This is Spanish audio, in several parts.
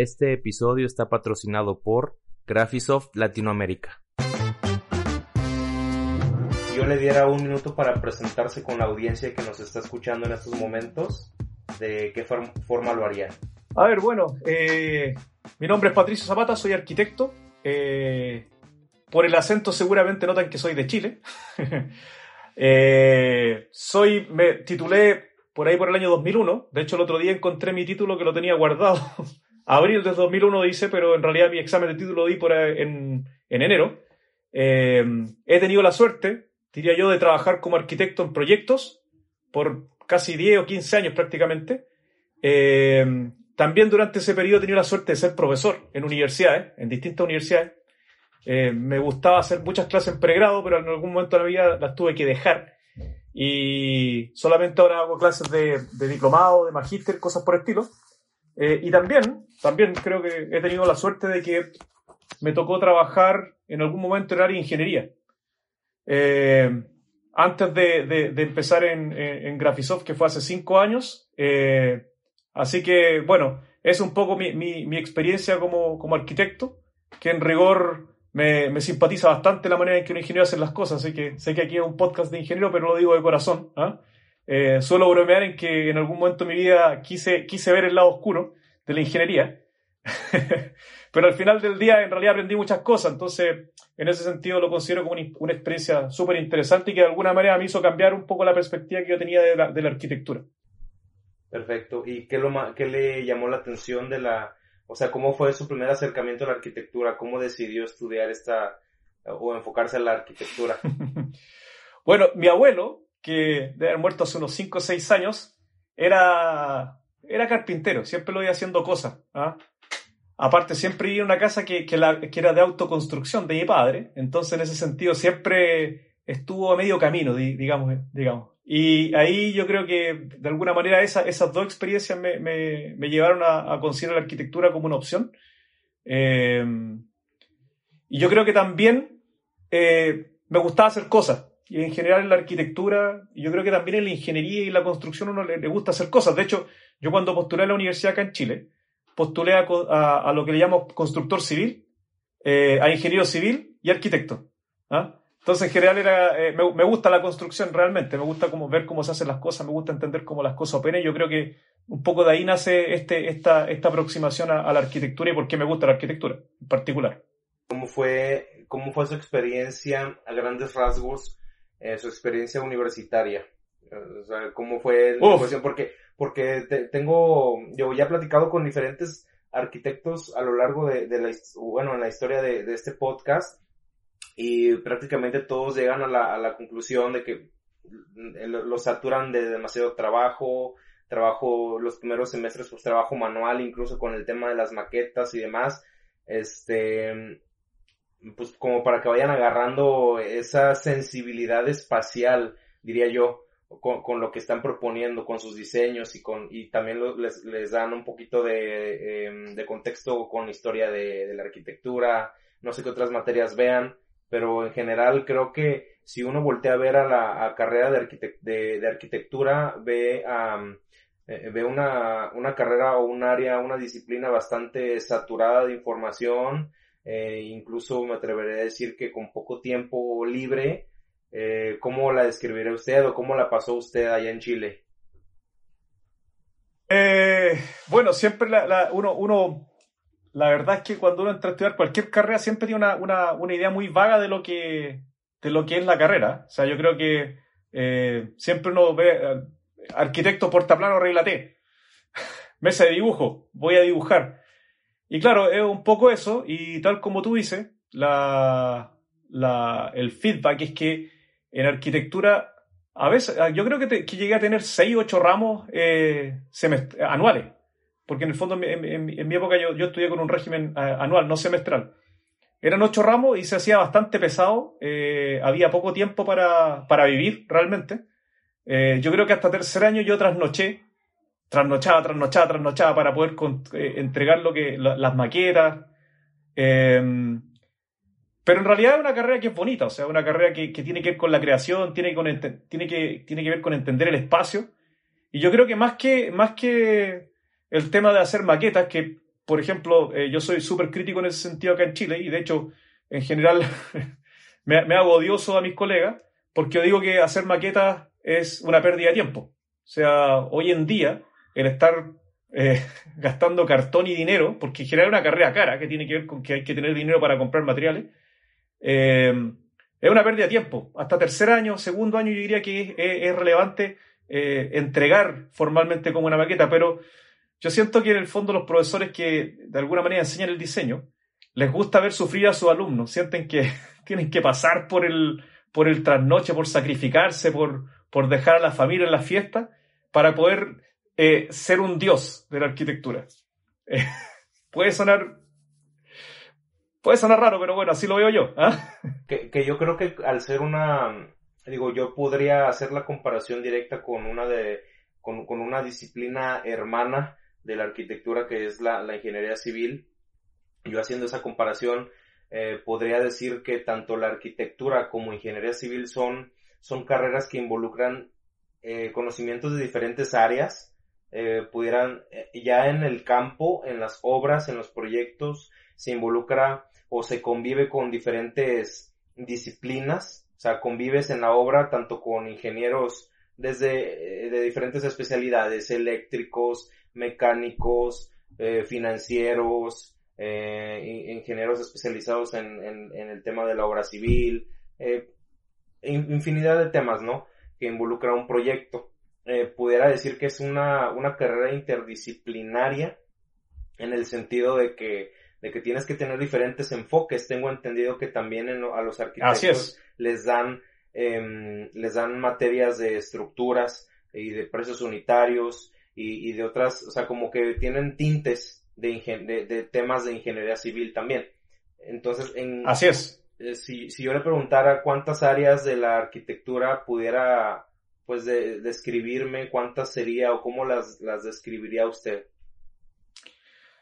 Este episodio está patrocinado por Graphisoft Latinoamérica. Yo le diera un minuto para presentarse con la audiencia que nos está escuchando en estos momentos. ¿De qué forma lo haría? A ver, bueno, eh, mi nombre es Patricio Zapata, soy arquitecto. Eh, por el acento seguramente notan que soy de Chile. Eh, soy, me titulé por ahí por el año 2001. De hecho, el otro día encontré mi título que lo tenía guardado. Abril de 2001 dice, pero en realidad mi examen de título lo di por en, en enero. Eh, he tenido la suerte, diría yo, de trabajar como arquitecto en proyectos por casi 10 o 15 años prácticamente. Eh, también durante ese periodo he tenido la suerte de ser profesor en universidades, en distintas universidades. Eh, me gustaba hacer muchas clases en pregrado, pero en algún momento de la vida las tuve que dejar. Y solamente ahora hago clases de, diplomado, de magíster, cosas por estilo. Eh, y también, también creo que he tenido la suerte de que me tocó trabajar en algún momento en área de ingeniería. Eh, antes de, empezar en, en, Graphisoft, que fue hace cinco años. así que, bueno, es un poco mi, mi experiencia como, como arquitecto, que en rigor me, simpatiza bastante la manera en que un ingeniero hace las cosas. Así que sé que aquí es un podcast de ingeniero, pero lo digo de corazón. ¿ah? Eh, suelo bromear en que en algún momento de mi vida quise, quise ver el lado oscuro de la ingeniería. pero al final del día en realidad aprendí muchas cosas. Entonces, en ese sentido lo considero como una, experiencia súper interesante y que de alguna manera me hizo cambiar un poco la perspectiva que yo tenía de la, de la arquitectura. Perfecto. ¿Y qué, lo, qué le llamó la atención de la o sea, ¿cómo fue su primer acercamiento a la arquitectura? ¿Cómo decidió estudiar esta o enfocarse en la arquitectura? bueno, mi abuelo, que debe haber muerto hace unos 5 o 6 años, era, era carpintero, siempre lo iba haciendo cosas. ¿ah? Aparte, siempre vivía en una casa que, que, era de autoconstrucción de mi padre, entonces en ese sentido siempre estuvo a medio camino, digamos, digamos. Y ahí yo creo que de alguna manera esas dos experiencias me, me, llevaron a, considerar la arquitectura como una opción. Eh, y yo creo que también eh, me gustaba hacer cosas. Y en general en la arquitectura, y yo creo que también en la ingeniería y la construcción uno le, gusta hacer cosas. De hecho, yo cuando postulé a la universidad acá en Chile, postulé a, a, lo que le llamo constructor civil, eh, a ingeniero civil y arquitecto. ¿ah? Entonces, en general, era, eh, me, gusta la construcción realmente, me gusta como ver cómo se hacen las cosas, me gusta entender cómo las cosas operan. Yo creo que un poco de ahí nace este, esta, esta aproximación a, la arquitectura y por qué me gusta la arquitectura en particular. ¿Cómo fue, cómo fue su experiencia a grandes rasgos, eh, su experiencia universitaria? O sea, ¿cómo fue la Porque, porque tengo, yo ya he platicado con diferentes arquitectos a lo largo de, la, bueno, en la historia de, de este podcast y prácticamente todos llegan a la, a la conclusión de que los saturan de demasiado trabajo, trabajo los primeros semestres, pues trabajo manual, incluso con el tema de las maquetas y demás, este, pues como para que vayan agarrando esa sensibilidad espacial, diría yo, con, lo que están proponiendo, con sus diseños y con, y también les, les dan un poquito de, em, de contexto con la historia de, de la arquitectura, no sé qué otras materias vean, pero en general creo que si uno voltea a ver a la carrera de, de, arquitectura, ve, eh, ve una, una, carrera o un área, una disciplina bastante saturada de información, eh, incluso me atreveré a decir que con poco tiempo libre, eh, ¿cómo la describiría usted o cómo la pasó usted allá en Chile? bueno, siempre la, uno, uno la verdad es que cuando uno entra a estudiar cualquier carrera siempre tiene una, idea muy vaga de lo, que, de lo que es la carrera. O sea, yo creo que eh, siempre uno ve eh, arquitecto portaplano regla T. Mesa de dibujo, voy a dibujar. Y claro, es un poco eso, y tal como tú dices, la, el feedback es que en arquitectura, a veces, yo creo que, llegué a tener 6 o 8 ramos eh, anuales porque en el fondo en, mi época yo, yo, estudié con un régimen anual, no semestral. Eran ocho ramos y se hacía bastante pesado, eh, había poco tiempo para, para vivir realmente. Eh, yo creo que hasta tercer año yo trasnoché, trasnochaba, trasnochaba, trasnochaba para poder eh, entregar lo que, las maquetas. Em, pero en realidad es una carrera que es bonita, o sea, una carrera que, que tiene que ver con la creación, tiene, con, tiene, que, tiene que ver con entender el espacio. Y yo creo que más que, más que el tema de hacer maquetas, que por ejemplo, eh, yo soy súper crítico en ese sentido acá en Chile y de hecho, en general, me, me, hago odioso a mis colegas porque yo digo que hacer maquetas es una pérdida de tiempo. O sea, hoy en día, el estar eh, gastando cartón y dinero, porque en general es una carrera cara que tiene que ver con que hay que tener dinero para comprar materiales, eh, es una pérdida de tiempo. Hasta tercer año, segundo año, yo diría que es, relevante entregar formalmente como una maqueta, pero yo siento que en el fondo los profesores que de alguna manera enseñan el diseño, les gusta ver sufrir a sus alumnos, sienten que tienen que pasar por el, por el trasnoche, por sacrificarse, por, por dejar a la familia en la fiesta, para poder eh, ser un dios de la arquitectura. Eh, puede sonar puede sonar raro, pero bueno, así lo veo yo. ¿ah? Que, que, yo creo que al ser una, digo, yo podría hacer la comparación directa con una de, con, con una disciplina hermana de la arquitectura que es la, ingeniería civil. Yo haciendo esa comparación eh, podría decir que tanto la arquitectura como ingeniería civil son, son carreras que involucran eh, conocimientos de diferentes áreas. Eh, pudieran ya en el campo, en las obras, en los proyectos, se involucra o se convive con diferentes disciplinas, o sea, convives en la obra tanto con ingenieros desde de diferentes especialidades, eléctricos, mecánicos, eh, financieros, eh, ingenieros especializados en, en, el tema de la obra civil, eh, infinidad de temas, ¿no? Que involucra un proyecto. Pudiera decir que es una, una carrera interdisciplinaria en el sentido de que, de que tienes que tener diferentes enfoques. Tengo entendido que también a los arquitectos les dan, em, les dan materias de estructuras y de precios unitarios, y, de otras, o sea, como que tienen tintes de, de, temas de ingeniería civil también. Entonces, en, Así es. Eh, si, si yo le preguntara cuántas áreas de la arquitectura pudiera, pues, describirme, cuántas sería o cómo las, las describiría usted.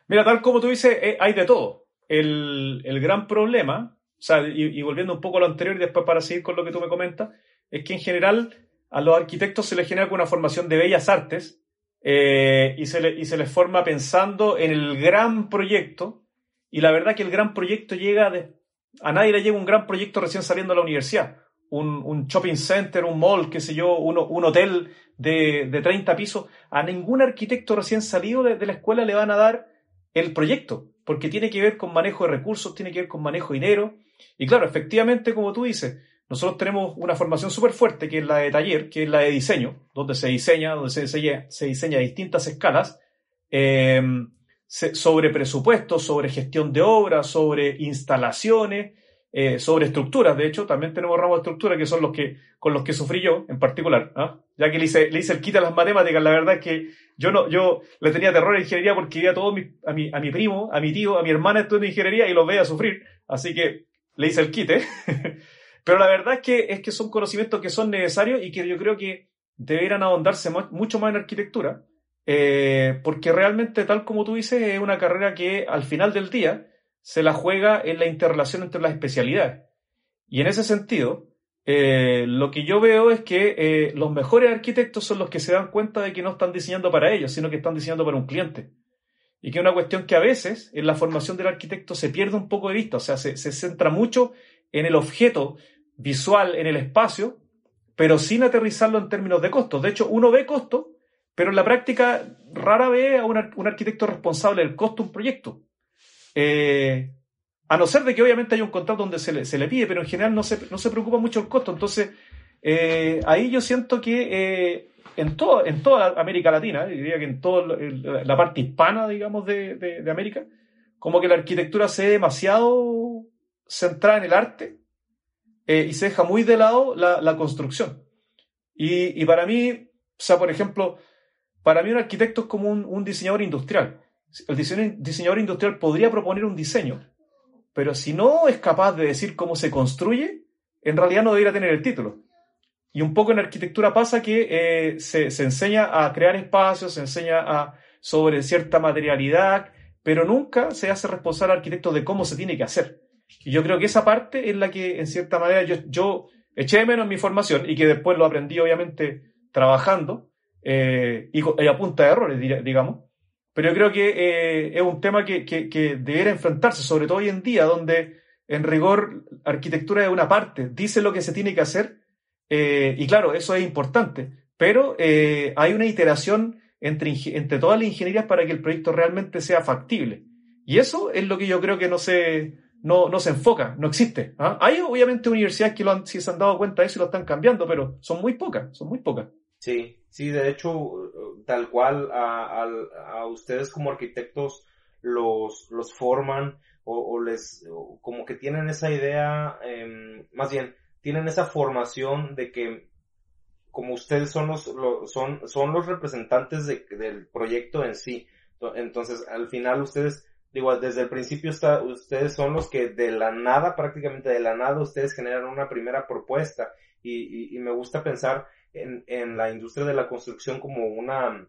Mira, tal como tú dices, eh, hay de todo. El, el gran problema, o sea, y, y, volviendo un poco a lo anterior y después para seguir con lo que tú me comentas, es que en general a los arquitectos se les genera una formación de bellas artes eh, y, se le, y se les forma pensando en el gran proyecto. Y la verdad que el gran proyecto llega de, a nadie le llega un gran proyecto recién saliendo de la universidad. Un, shopping center, un mall, qué sé yo, un, un hotel de, de, 30 pisos. A ningún arquitecto recién salido de, de la escuela le van a dar el proyecto, porque tiene que ver con manejo de recursos, tiene que ver con manejo de dinero. Y claro, efectivamente, como tú dices, nosotros tenemos una formación súper fuerte, que es la de taller, que es la de diseño, donde se diseña, donde se diseña, se diseña a distintas escalas, eh, sobre presupuestos, sobre gestión de obras, sobre instalaciones, eh, sobre estructuras. De hecho, también tenemos ramos de estructura que son los que, con los que sufrí yo en particular. ¿ah? Ya que le hice, le hice el quita a las matemáticas, la verdad es que yo no, yo le tenía terror a ingeniería porque veía a todo mi, a mi, a mi primo, a mi tío, a mi hermana estudiando ingeniería y los veía sufrir. Así que le hice el quite. Pero la verdad es que, es que son conocimientos que son necesarios y que yo creo que deberían ahondarse mucho más en arquitectura, eh, porque realmente, tal como tú dices, es una carrera que al final del día se la juega en la interrelación entre las especialidades. Y en ese sentido, eh, lo que yo veo es que eh, los mejores arquitectos son los que se dan cuenta de que no están diseñando para ellos, sino que están diseñando para un cliente. Y que es una cuestión que a veces en la formación del arquitecto se pierde un poco de vista, o sea, se, se centra mucho en el objeto visual en el espacio, pero sin aterrizarlo en términos de costos. De hecho, uno ve costo, pero en la práctica rara ve a un, arquitecto responsable del costo de un proyecto. Eh, a no ser de que obviamente hay un contrato donde se le, pide, pero en general no se, preocupa mucho el costo. Entonces, eh, ahí yo siento que eh, en, toda América Latina, diría que en toda la parte hispana, digamos, de, América, como que la arquitectura se ve demasiado centrada en el arte y se deja muy de lado la, construcción. Y, para mí, o sea, por ejemplo, para mí un arquitecto es como un, diseñador industrial. El diseñador industrial podría proponer un diseño, pero si no es capaz de decir cómo se construye, en realidad no debería tener el título. Y un poco en arquitectura pasa que eh, se, se, enseña a crear espacios, se enseña sobre cierta materialidad, pero nunca se hace responsable al arquitecto de cómo se tiene que hacer. Y yo creo que esa parte es la que, en cierta manera, yo, eché de menos en mi formación y que después lo aprendí, obviamente, trabajando eh, y, a punta de errores, digamos. Pero yo creo que eh, es un tema que, que, que debería enfrentarse, sobre todo hoy en día, donde en rigor arquitectura es una parte, dice lo que se tiene que hacer, eh, y claro, eso es importante, pero hay una iteración entre, entre todas las ingenierías para que el proyecto realmente sea factible. Y eso es lo que yo creo que no se, no, no se enfoca, no existe. ¿ah? Hay obviamente universidades que lo han, si se han dado cuenta de eso y lo están cambiando, pero son muy pocas, son muy pocas. Sí, sí, de hecho, tal cual a, a, ustedes como arquitectos los, los forman o, les, como que tienen esa idea, em, más bien, tienen esa formación de que como ustedes son los, son, son los representantes del proyecto en sí. Entonces, al final ustedes, digo, desde el principio está, ustedes son los que de la nada, prácticamente de la nada, ustedes generan una primera propuesta. Y, y, me gusta pensar en, en, la industria de la construcción como una,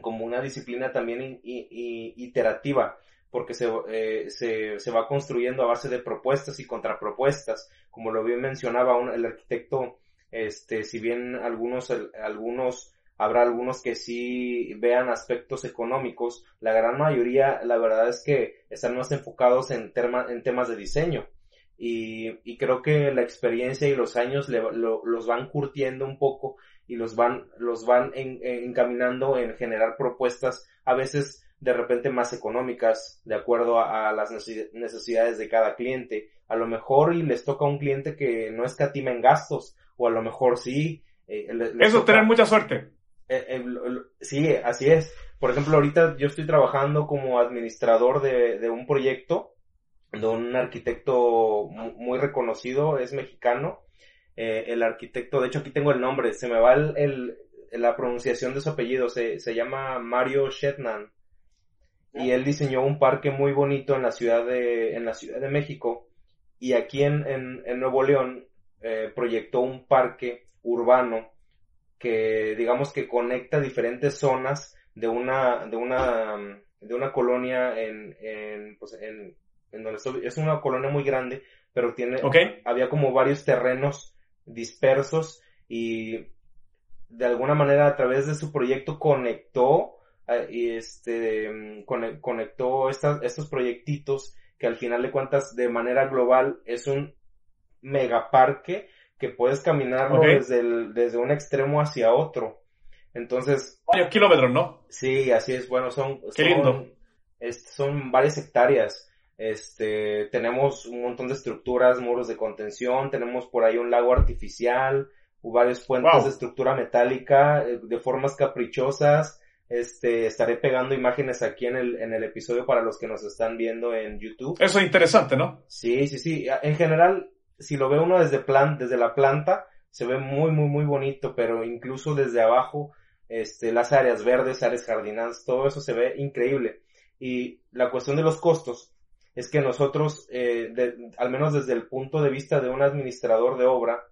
como una disciplina también iterativa porque se, eh, se, se, va construyendo a base de propuestas y contrapropuestas. Como lo bien mencionaba un, el arquitecto este, si bien algunos, algunos, habrá algunos que sí vean aspectos económicos, la gran mayoría, la verdad es que están más enfocados en, en temas de diseño. Y, y, creo que la experiencia y los años los van curtiendo un poco y los van, los van encaminando en generar propuestas a veces de repente más económicas de acuerdo a, a, las necesidades de cada cliente. A lo mejor y les toca a un cliente que no escatima en gastos, o a lo mejor sí. Eh, Eso es tener mucha suerte. Eh, sí, así es. Por ejemplo, ahorita yo estoy trabajando como administrador de, de un proyecto de un arquitecto muy reconocido, es mexicano. Eh, el arquitecto, de hecho aquí tengo el nombre, se me va el, la pronunciación de su apellido, se, se llama Mario Shetnan. Y él diseñó un parque muy bonito en la ciudad de, en la ciudad de México. Y aquí en, en, en Nuevo León eh, proyectó un parque urbano que digamos que conecta diferentes zonas de una de una de una colonia en, en, pues en, en donde estoy, es una colonia muy grande pero tiene había como varios terrenos dispersos y de alguna manera a través de su proyecto conectó eh, y este conectó estas, estos proyectitos que al final de cuentas de manera global es un megaparque que puedes caminarlo desde, el, desde un extremo hacia otro. Entonces... Varios kilómetros, ¿no? Sí, así es. Bueno, son... Qué lindo. son varias hectáreas. Este, tenemos un montón de estructuras, muros de contención, tenemos por ahí un lago artificial, varios puentes de estructura metálica, eh, de formas caprichosas. Este, estaré pegando imágenes aquí en el, en el episodio para los que nos están viendo en YouTube. Eso es interesante, ¿no? Sí, sí, sí. En general, si lo ve uno desde, plan, desde la planta, se ve muy, muy, muy bonito, pero incluso desde abajo, este, las áreas verdes, áreas jardinadas, todo eso se ve increíble. Y la cuestión de los costos es que nosotros, eh, al menos desde el punto de vista de un administrador de obra,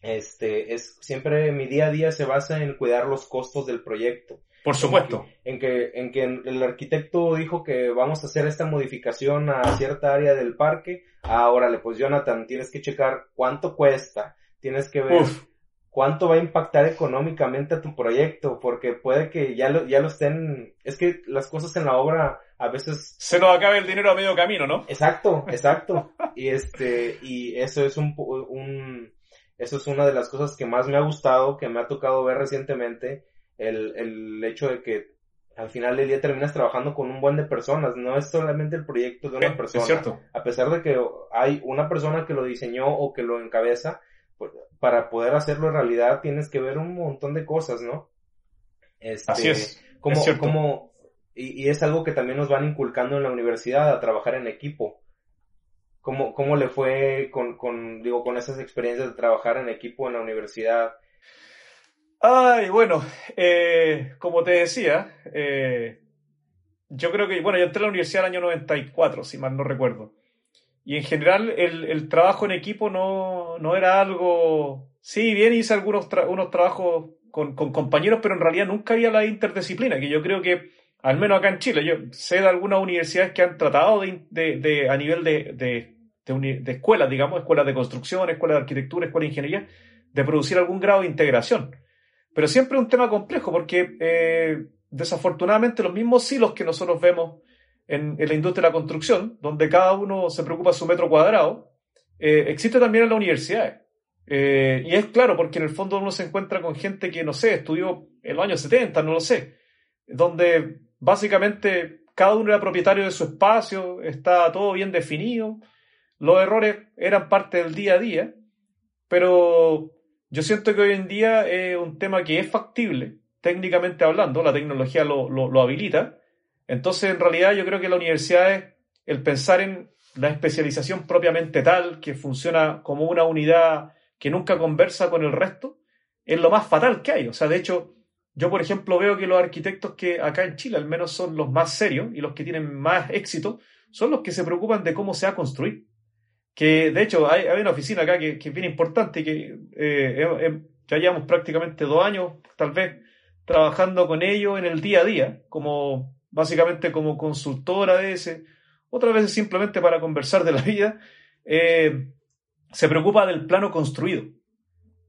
este, es siempre mi día a día se basa en cuidar los costos del proyecto. Por supuesto. En que, en que, el arquitecto dijo que vamos a hacer esta modificación a cierta área del parque. Ahora, pues Jonathan, tienes que checar cuánto cuesta. Tienes que ver cuánto va a impactar económicamente a tu proyecto, porque puede que ya lo, ya lo estén, es que las cosas en la obra a veces... Se nos acabe el dinero a medio camino, ¿no? Exacto, exacto. y este, y eso es un, un, eso es una de las cosas que más me ha gustado, que me ha tocado ver recientemente, el, el hecho de que al final del día terminas trabajando con un buen de personas, no es solamente el proyecto de una persona. cierto. A pesar de que hay una persona que lo diseñó o que lo encabeza, pues, para poder hacerlo en realidad tienes que ver un montón de cosas, ¿no? Este, Así es. Como, como, y, es algo que también nos van inculcando en la universidad a trabajar en equipo. ¿Cómo, cómo le fue con, con, digo, con esas experiencias de trabajar en equipo en la universidad? Ay, bueno, eh, como te decía, eh, yo creo que, bueno, yo entré a la universidad el año 94, si mal no recuerdo. Y en general el, el trabajo en equipo no, no, era algo... Sí, bien hice algunos unos trabajos con, con, compañeros, pero en realidad nunca había la interdisciplina, que yo creo que, al menos acá en Chile, yo sé de algunas universidades que han tratado de, a nivel de, escuelas, digamos, escuelas de construcción, escuelas de arquitectura, escuelas de ingeniería, de producir algún grado de integración. Pero siempre es un tema complejo porque eh, desafortunadamente los mismos hilos que nosotros vemos en, la industria de la construcción, donde cada uno se preocupa su metro cuadrado, eh, existe también en las universidades. Eh, y es claro, porque en el fondo uno se encuentra con gente que, no sé, estudió en los años 70, no lo sé, donde básicamente cada uno era propietario de su espacio, está todo bien definido, los errores eran parte del día a día, pero yo siento que hoy en día es un tema que es factible, técnicamente hablando, la tecnología lo, lo, habilita. Entonces, en realidad, yo creo que la universidad es el pensar en la especialización propiamente tal, que funciona como una unidad que nunca conversa con el resto, es lo más fatal que hay. O sea, de hecho, yo, por ejemplo, veo que los arquitectos que acá en Chile al menos son los más serios y los que tienen más éxito, son los que se preocupan de cómo se va a construir que de hecho hay, una oficina acá que, que, es bien importante, que eh, ya llevamos prácticamente dos años, tal vez, trabajando con ellos en el día a día, como básicamente como consultora de ese, otras veces simplemente para conversar de la vida, eh, se preocupa del plano construido.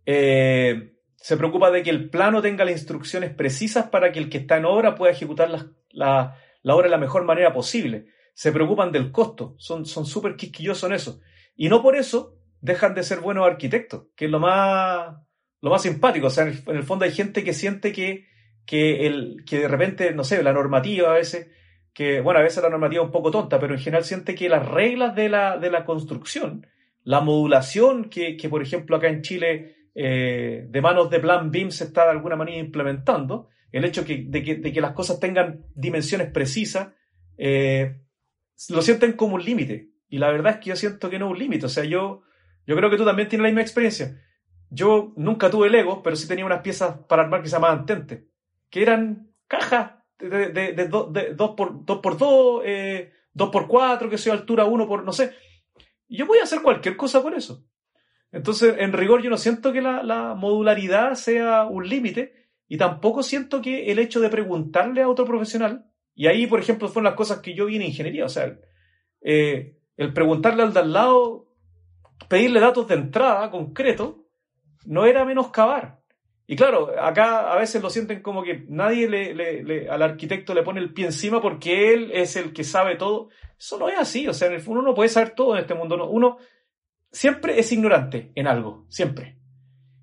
Eh, se preocupa de que el plano tenga las instrucciones precisas para que el que está en obra pueda ejecutar la, la, la obra de la mejor manera posible. Se preocupan del costo, son súper quisquillosos en eso. Y no por eso dejan de ser buenos arquitectos, que es lo más, lo más simpático. O sea, en el, fondo hay gente que siente que, que, el, que de repente, no sé, la normativa a veces, que, bueno, a veces la normativa es un poco tonta, pero en general siente que las reglas de la, de la construcción, la modulación que, que por ejemplo, acá en Chile, eh, de manos de Plan BIM se está de alguna manera implementando, el hecho de, que, de las cosas tengan dimensiones precisas, eh, lo sienten como un límite. Y la verdad es que yo siento que no es un límite. O sea, yo, yo creo que tú también tienes la misma experiencia. Yo nunca tuve Lego, pero sí tenía unas piezas para armar que se llamaban Tente, que eran cajas de, de, de, 2 por 2 por 2, eh, 2 por 4, que sea altura 1 por no sé. Yo voy a hacer cualquier cosa con eso. Entonces, en rigor, yo no siento que la, la modularidad sea un límite y tampoco siento que el hecho de preguntarle a otro profesional, y ahí, por ejemplo, fueron las cosas que yo vi en ingeniería, o sea, eh, el preguntarle al de al lado, pedirle datos de entrada concreto, no era menoscabar. Y claro, acá a veces lo sienten como que nadie le, al arquitecto le pone el pie encima porque él es el que sabe todo. Eso no es así, o sea, uno no puede saber todo en este mundo. No. Uno siempre es ignorante en algo, siempre.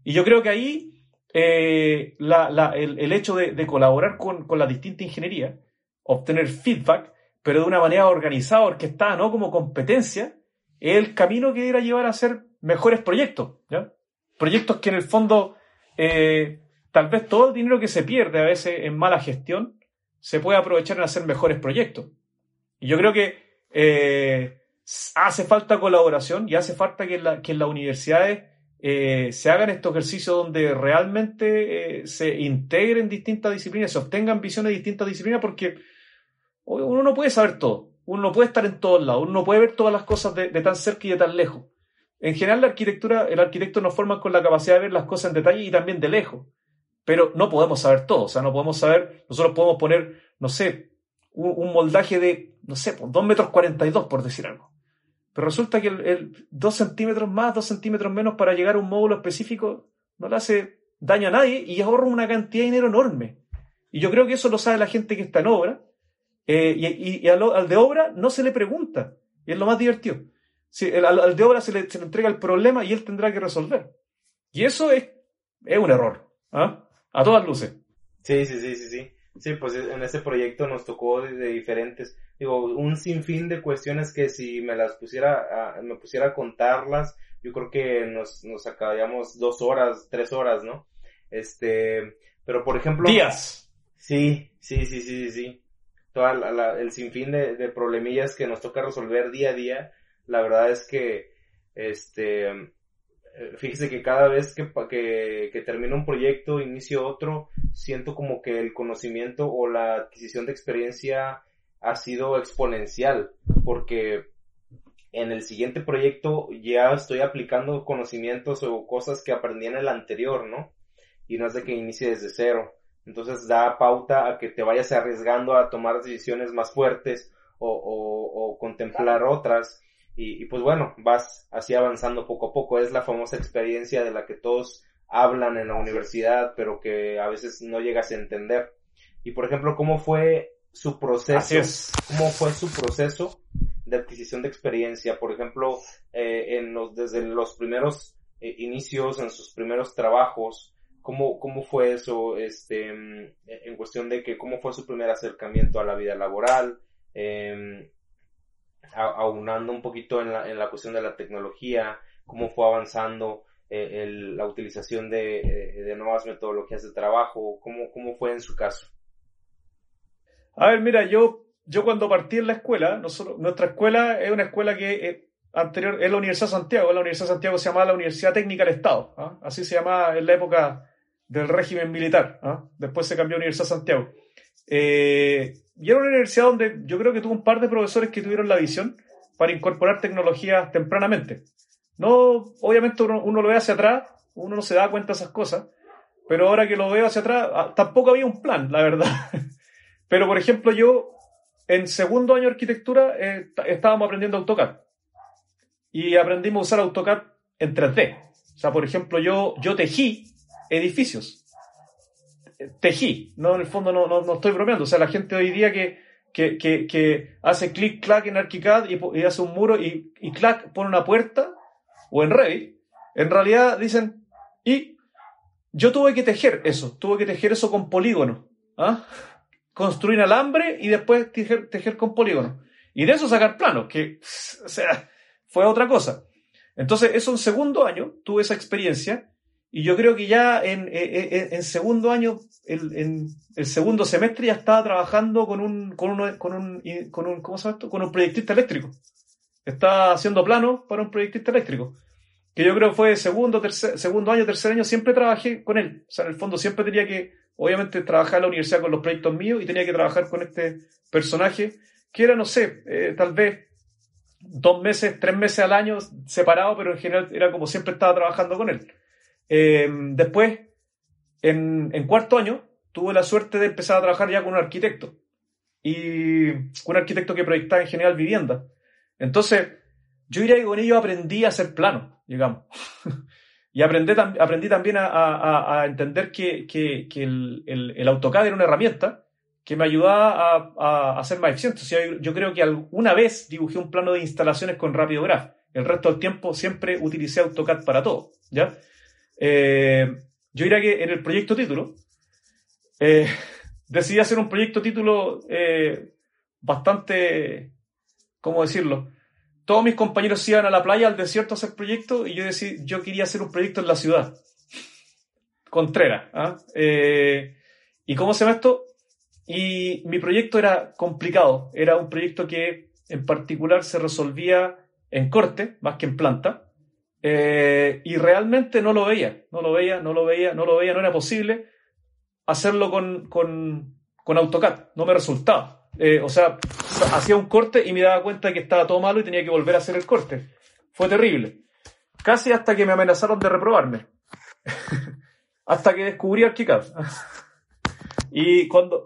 Y yo creo que ahí eh, el, hecho de, colaborar con, la distinta ingeniería, obtener feedback, pero de una manera organizada, orquestada, no como competencia, es el camino que irá a llevar a hacer mejores proyectos. Proyectos que en el fondo, eh, tal vez todo el dinero que se pierde a veces en mala gestión, se puede aprovechar en hacer mejores proyectos. Y yo creo que eh, hace falta colaboración y hace falta que en, las universidades eh, se hagan estos ejercicios donde realmente se integren distintas disciplinas, se obtengan visiones de distintas disciplinas, porque uno no puede saber todo, uno no puede estar en todos lados, uno no puede ver todas las cosas de, tan cerca y de tan lejos. En general, la arquitectura, el arquitecto nos forma con la capacidad de ver las cosas en detalle y también de lejos. Pero no podemos saber todo, o sea, no podemos saber, nosotros podemos poner, no sé, un, moldaje de, no sé, pues, dos metros 42, por decir algo. Pero resulta que el, dos centímetros más, dos centímetros menos para llegar a un módulo específico no le hace daño a nadie y ahorra una cantidad de dinero enorme. Y yo creo que eso lo sabe la gente que está en obra eh, y, al, de obra no se le pregunta. Y es lo más divertido. Al, de obra se le, entrega el problema y él tendrá que resolver. Y eso es, es un error. ¿ah? A todas luces. Sí, sí, sí, sí, sí. Sí, pues en ese proyecto nos tocó de, diferentes, digo, un sinfín de cuestiones que si me las pusiera, a, me pusiera a contarlas, yo creo que nos, nos acabaríamos dos horas, tres horas, ¿no? Este, pero por ejemplo. Días. Sí, sí, sí, sí, sí todo el sinfín de, de, problemillas que nos toca resolver día a día, la verdad es que este fíjese que cada vez que, que, que termino un proyecto, inicio otro, siento como que el conocimiento o la adquisición de experiencia ha sido exponencial, porque en el siguiente proyecto ya estoy aplicando conocimientos o cosas que aprendí en el anterior, ¿no? Y no es de que inicie desde cero. Entonces da pauta a que te vayas arriesgando a tomar decisiones más fuertes o, o, contemplar otras. Y, y, pues bueno, vas así avanzando poco a poco. Es la famosa experiencia de la que todos hablan en la universidad, pero que a veces no llegas a entender. Y por ejemplo, ¿cómo fue su proceso? ¿Cómo fue su proceso de adquisición de experiencia? Por ejemplo, eh, en los, desde los primeros eh, inicios, en sus primeros trabajos, ¿Cómo, cómo fue eso, este, en cuestión de que cómo fue su primer acercamiento a la vida laboral, eh, aunando un poquito en la, en la cuestión de la tecnología, cómo fue avanzando eh, el, la utilización de, eh, de, nuevas metodologías de trabajo, cómo, cómo fue en su caso? A ver, mira, yo, yo cuando partí en la escuela, nosotros, nuestra escuela es una escuela que eh, anterior es la Universidad de Santiago, la Universidad Santiago se llamaba la Universidad Técnica del Estado, ¿ah? así se llamaba en la época del régimen militar. ¿ah? Después se cambió a Universidad Santiago. Eh, y era una universidad donde yo creo que tuvo un par de profesores que tuvieron la visión para incorporar tecnologías tempranamente. No, obviamente uno, lo ve hacia atrás, uno no se da cuenta de esas cosas, pero ahora que lo veo hacia atrás, ah, tampoco había un plan, la verdad. pero, por ejemplo, yo en segundo año de arquitectura eh, estábamos aprendiendo AutoCAD. Y aprendimos a usar AutoCAD en 3D. O sea, por ejemplo, yo, yo tejí edificios. Tejí, no en el fondo no, no, estoy bromeando. O sea, la gente hoy día que, que, que, hace clic, clac en ArchiCAD y, hace un muro y, y clac pone una puerta o en Revit, en realidad dicen, y yo tuve que tejer eso, tuve que tejer eso con polígono. ¿ah? Construir alambre y después tejer, tejer con polígono. Y de eso sacar planos, que, o sea, fue otra cosa. Entonces, eso en segundo año tuve esa experiencia y yo creo que ya en, en, segundo año, en el segundo semestre ya estaba trabajando con un, con un, con un, con un, ¿cómo se llama esto? Con un proyectista eléctrico. Estaba haciendo planos para un proyectista eléctrico. Que yo creo fue segundo, tercer, segundo año, tercer año, siempre trabajé con él. O sea, en el fondo siempre tenía que, obviamente, trabajar en la universidad con los proyectos míos y tenía que trabajar con este personaje, que era, no sé, eh, tal vez dos meses, tres meses al año separado, pero en general era como siempre estaba trabajando con él. Eh, después, en, cuarto año, tuve la suerte de empezar a trabajar ya con un arquitecto. Y un arquitecto que proyectaba en general vivienda. Entonces, yo iría y con ello aprendí a hacer plano, digamos. y aprendí, aprendí también a, entender que, el, AutoCAD era una herramienta que me ayudaba a, a, ser más eficiente. O sea, yo creo que alguna vez dibujé un plano de instalaciones con Rapidograph. El resto del tiempo siempre utilicé AutoCAD para todo, ¿ya? Eh, yo diría que en el proyecto título, eh, decidí hacer un proyecto título eh, bastante, ¿cómo decirlo? Todos mis compañeros iban a la playa, al desierto a hacer proyectos y yo decidí, yo quería hacer un proyecto en la ciudad. Contreras. ¿ah? ¿Y cómo se llama esto? Y mi proyecto era complicado. Era un proyecto que en particular se resolvía en corte más que en planta. Eh, y realmente no lo veía, no lo veía, no lo veía, no lo veía, no era posible hacerlo con, con, con AutoCAD, no me resultaba. Eh, o sea, hacía un corte y me daba cuenta de que estaba todo malo y tenía que volver a hacer el corte. Fue terrible. Casi hasta que me amenazaron de reprobarme. hasta que descubrí ArchiCAD. y cuando...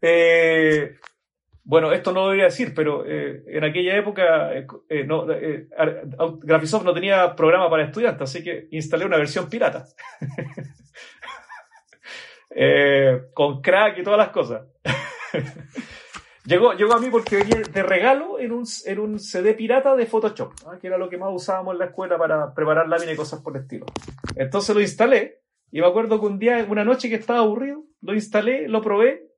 Eh, bueno, esto no lo debería decir, pero eh, en aquella época eh, eh eh, Graphisoft no tenía programa para estudiantes, así que instalé una versión pirata. Con crack y todas las cosas. Llegó, llegó a mí porque venía de regalo en un, en un CD pirata de Photoshop, que era lo que más usábamos en la escuela para preparar láminas y cosas por el estilo. Entonces lo instalé y me acuerdo que un día, una noche que estaba aburrido, lo instalé, lo probé,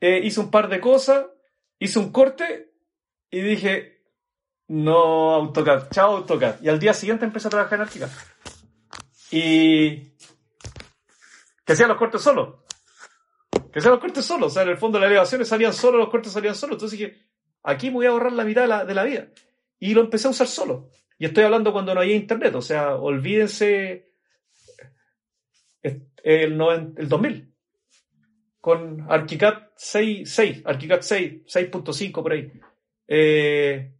hice un par de cosas, hice un corte y dije, no AutoCAD, chao AutoCAD. Y al día siguiente empecé a trabajar en ArchiCAD. Y que hacían los cortes solo. Que hacían los cortes solo. O sea, en el fondo las elevaciones salían solo, los cortes salían solo. Entonces dije, aquí me voy a ahorrar la mitad de la, vida. Y lo empecé a usar solo. Y estoy hablando cuando no había internet, o sea, olvídense el, el 2000 con ArchiCAD 6, ArchiCAD 6, 6.5 por ahí. Eh,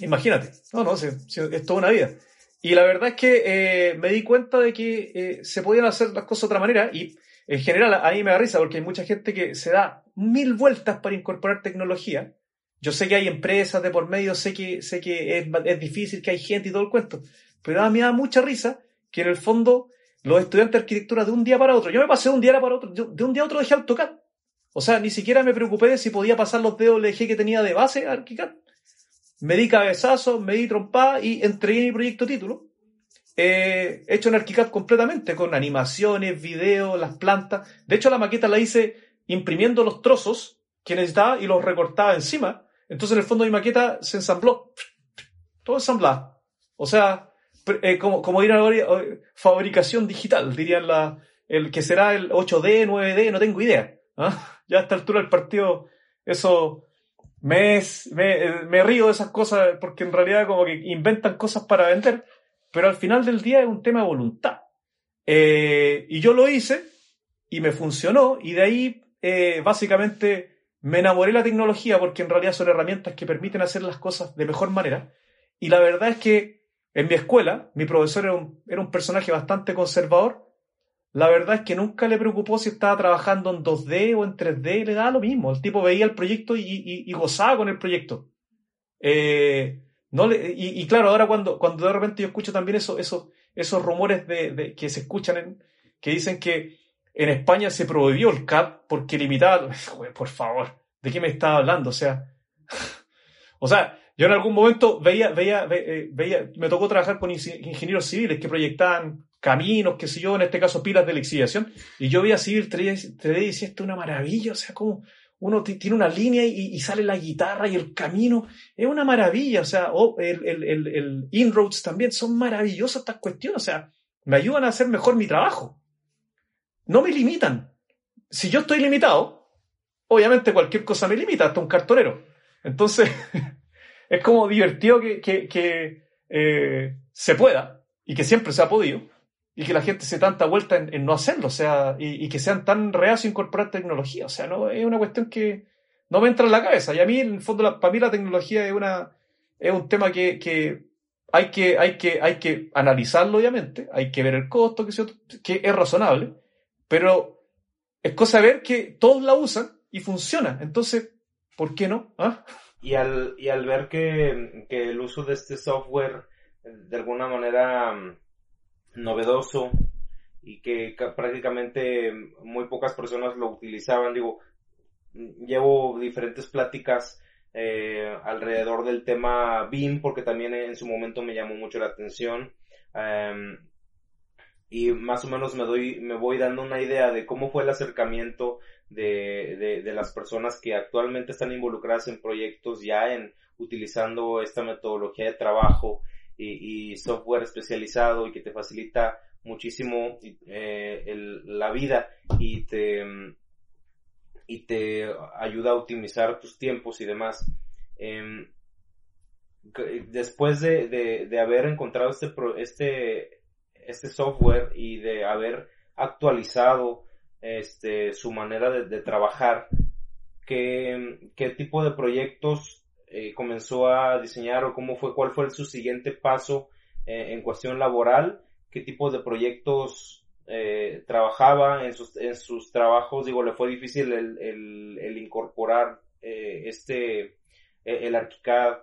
imagínate, no, no, es, es toda una vida. Y la verdad es que eh, me di cuenta de que eh, se podían hacer las cosas de otra manera y en general a mí me da risa porque hay mucha gente que se da mil vueltas para incorporar tecnología. Yo sé que hay empresas de por medio, sé que, sé que es, es difícil, que hay gente y todo el cuento, pero a mí me da mucha risa que en el fondo los estudiantes de arquitectura de un día para otro. Yo me pasé de un día para otro, de un día a otro dejé AutoCAD. O sea, ni siquiera me preocupé de si podía pasar los DLG que tenía de base a. Me di cabezazo, me di trompada y entregué mi proyecto título. Eh, hecho en ArchiCAD completamente, con animaciones, videos, las plantas. De hecho, la maqueta la hice imprimiendo los trozos que necesitaba y los recortaba encima. Entonces, en el fondo, mi maqueta se ensambló. Todo ensamblado. O sea, eh, como, como eh, fabricación digital, dirían la, el que será el 8D, 9D, no tengo idea. ¿ah? Ya a esta altura del partido, eso me, me, me, río de esas cosas porque en realidad como que inventan cosas para vender, pero al final del día es un tema de voluntad. Eh, y yo lo hice y me funcionó y de ahí básicamente me enamoré de la tecnología porque en realidad son herramientas que permiten hacer las cosas de mejor manera. Y la verdad es que en mi escuela, mi profesor era un, personaje bastante conservador. La verdad es que nunca le preocupó si estaba trabajando en 2D o en 3D, le daba lo mismo. El tipo veía el proyecto y, gozaba con el proyecto. Eh, y, claro, ahora cuando, cuando de repente yo escucho también eso, eso, esos rumores de, que se escuchan, en, que dicen que en España se prohibió el CAD porque limitaba... Por favor, ¿de qué me estaba hablando? O sea, o sea, yo en algún momento veía, veía, eh, veía, me tocó trabajar con ingenieros civiles que proyectaban caminos, qué sé yo, en este caso pilas de lixiviación, y yo veía civil 3D, y decía, esto es una maravilla, o sea, como uno tiene una línea y, sale la guitarra y el camino, es una maravilla, o sea, el, el, el, inroads también, son maravillosas estas cuestiones, o sea, me ayudan a hacer mejor mi trabajo. No me limitan. Si yo estoy limitado, obviamente cualquier cosa me limita, hasta un cartonero. Entonces, es como divertido que, que, eh, se pueda y que siempre se ha podido y que la gente se tanta vuelta en, no hacerlo, o sea, y, que sean tan reacios a incorporar tecnología, o sea, no es una cuestión que no me entra en la cabeza. Y a mí, en el fondo, para mí la tecnología es una es un tema que, que hay que, hay que, hay que analizarlo, obviamente, hay que ver el costo, que, que es razonable, pero es cosa de ver que todos la usan y funciona. Entonces, ¿por qué no? ¿Ah? Y al, y al ver que, que el uso de este software de alguna manera novedoso y que prácticamente muy pocas personas lo utilizaban, digo, llevo diferentes pláticas eh, alrededor del tema BIM porque también en su momento me llamó mucho la atención em, y más o menos me doy me voy dando una idea de cómo fue el acercamiento de, de, las personas que actualmente están involucradas en proyectos ya en utilizando esta metodología de trabajo y, software especializado y que te facilita muchísimo eh, la vida y te y te ayuda a optimizar tus tiempos y demás. Em, después de, de, de, haber encontrado este, este, este software y de haber actualizado este, su manera de, trabajar, ¿qué, qué, tipo de proyectos eh, comenzó a diseñar o cómo fue, cuál fue su siguiente paso eh, en cuestión laboral, qué tipo de proyectos eh, trabajaba en sus, en sus trabajos, digo, le fue difícil el, el, el incorporar este, el ArchiCAD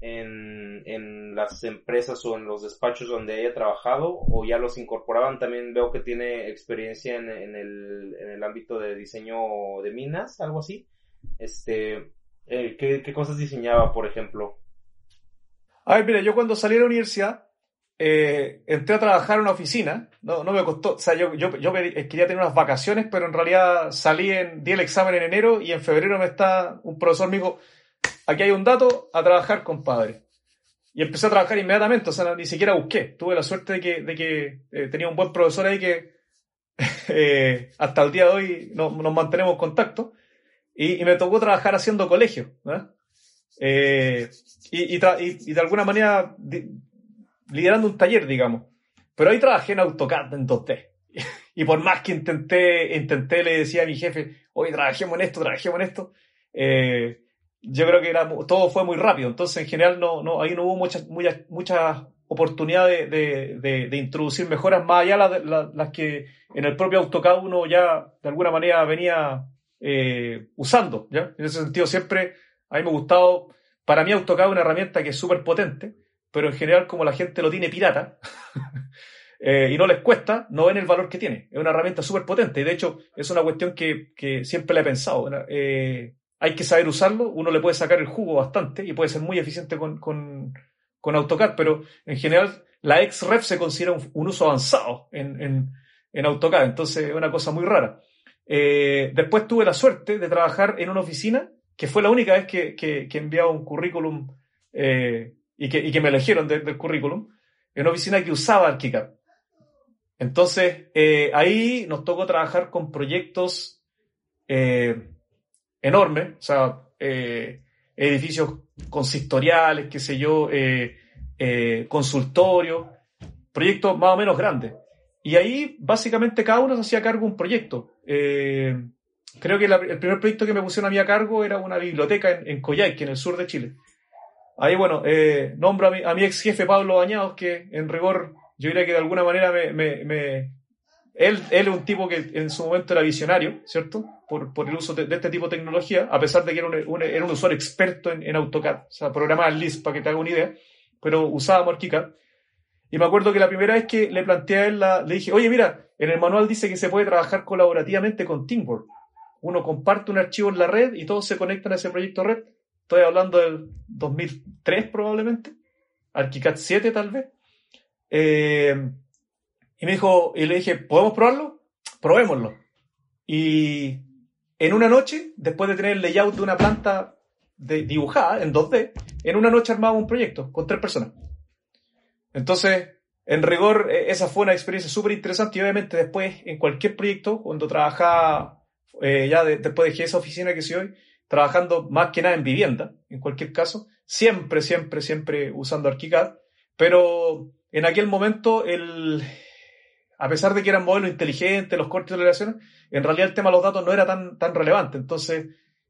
en, en las empresas o en los despachos donde haya trabajado o ya los incorporaban. También veo que tiene experiencia en, en, el, en el ámbito de diseño de minas, algo así. Este, eh, ¿qué, ¿qué, cosas diseñaba, por ejemplo? A ver, mira, yo cuando salí de la universidad eh, entré a trabajar en una oficina, no, no me costó, o sea, yo, yo, quería tener unas vacaciones, pero en realidad salí en, di el examen en enero y en febrero me está, un profesor me dijo, aquí hay un dato, a trabajar, compadre. Y empecé a trabajar inmediatamente, o sea, ni siquiera busqué. Tuve la suerte de que, eh, tenía un buen profesor ahí que eh, hasta el día de hoy nos mantenemos en contacto. Y, me tocó trabajar haciendo colegio. eh, y, y, de alguna manera liderando un taller, digamos. Pero ahí trabajé en AutoCAD en 2D. y por más que intenté, intenté, le decía a mi jefe, oye, trabajemos en esto, trabajemos en esto, eh, yo creo que era, todo fue muy rápido. Entonces, en general, no, no, ahí no hubo muchas, muchas, oportunidades de, de, de, introducir mejoras más allá de las, que en el propio AutoCAD uno ya de alguna manera venía eh, usando. ¿ya? En ese sentido, siempre a mí me ha gustado, para mí AutoCAD es una herramienta que es súper potente, pero en general como la gente lo tiene pirata eh, y no les cuesta, no ven el valor que tiene. Es una herramienta súper potente y de hecho es una cuestión que, que siempre le he pensado. Eh, hay que saber usarlo, uno le puede sacar el jugo bastante y puede ser muy eficiente con, con, con AutoCAD, pero en general la XREF se considera un, uso avanzado en, en, en, AutoCAD, entonces es una cosa muy rara. Eh, después tuve la suerte de trabajar en una oficina, que fue la única vez que, enviaba un currículum eh, y, que, me eligieron del currículum, en una oficina que usaba ArchiCAD. Entonces, eh, ahí nos tocó trabajar con proyectos eh, enorme, o sea, edificios consistoriales, qué sé yo, consultorios, proyectos más o menos grandes. Y ahí básicamente cada uno se hacía cargo de un proyecto. creo que el primer proyecto que me pusieron a mí a cargo era una biblioteca en, en Coyhaique, en el sur de Chile. Ahí, bueno, nombro a mi, a ex jefe Pablo Bañados, que en rigor yo diría que de alguna manera me, él, él, es un tipo que en su momento era visionario, ¿cierto? Por, el uso de, este tipo de tecnología, a pesar de que era un, usuario experto en, AutoCAD, o sea, programaba Lisp para que te haga una idea, pero usaba ArchiCAD. Y me acuerdo que la primera vez que le planteé a él, le dije, oye, mira, en el manual dice que se puede trabajar colaborativamente con Teamwork. Uno comparte un archivo en la red y todos se conectan a ese proyecto red. Estoy hablando del 2003 probablemente, ArchiCAD 7 tal vez. Eh, y me dijo, y le dije, ¿podemos probarlo? Probémoslo. Y en una noche, después de tener el layout de una planta de, dibujada en 2D, en una noche armaba un proyecto con tres personas. Entonces, en rigor, e, esa fue una experiencia súper interesante y obviamente después, en cualquier proyecto, cuando trabajaba, eh, ya después de esa oficina que soy hoy, trabajando más que nada en vivienda, en cualquier caso, siempre, siempre, siempre usando ArchiCAD, pero en aquel momento el, a pesar de que eran modelos inteligentes, los cortes de relaciones, en realidad el tema de los datos no era tan, tan relevante. Entonces,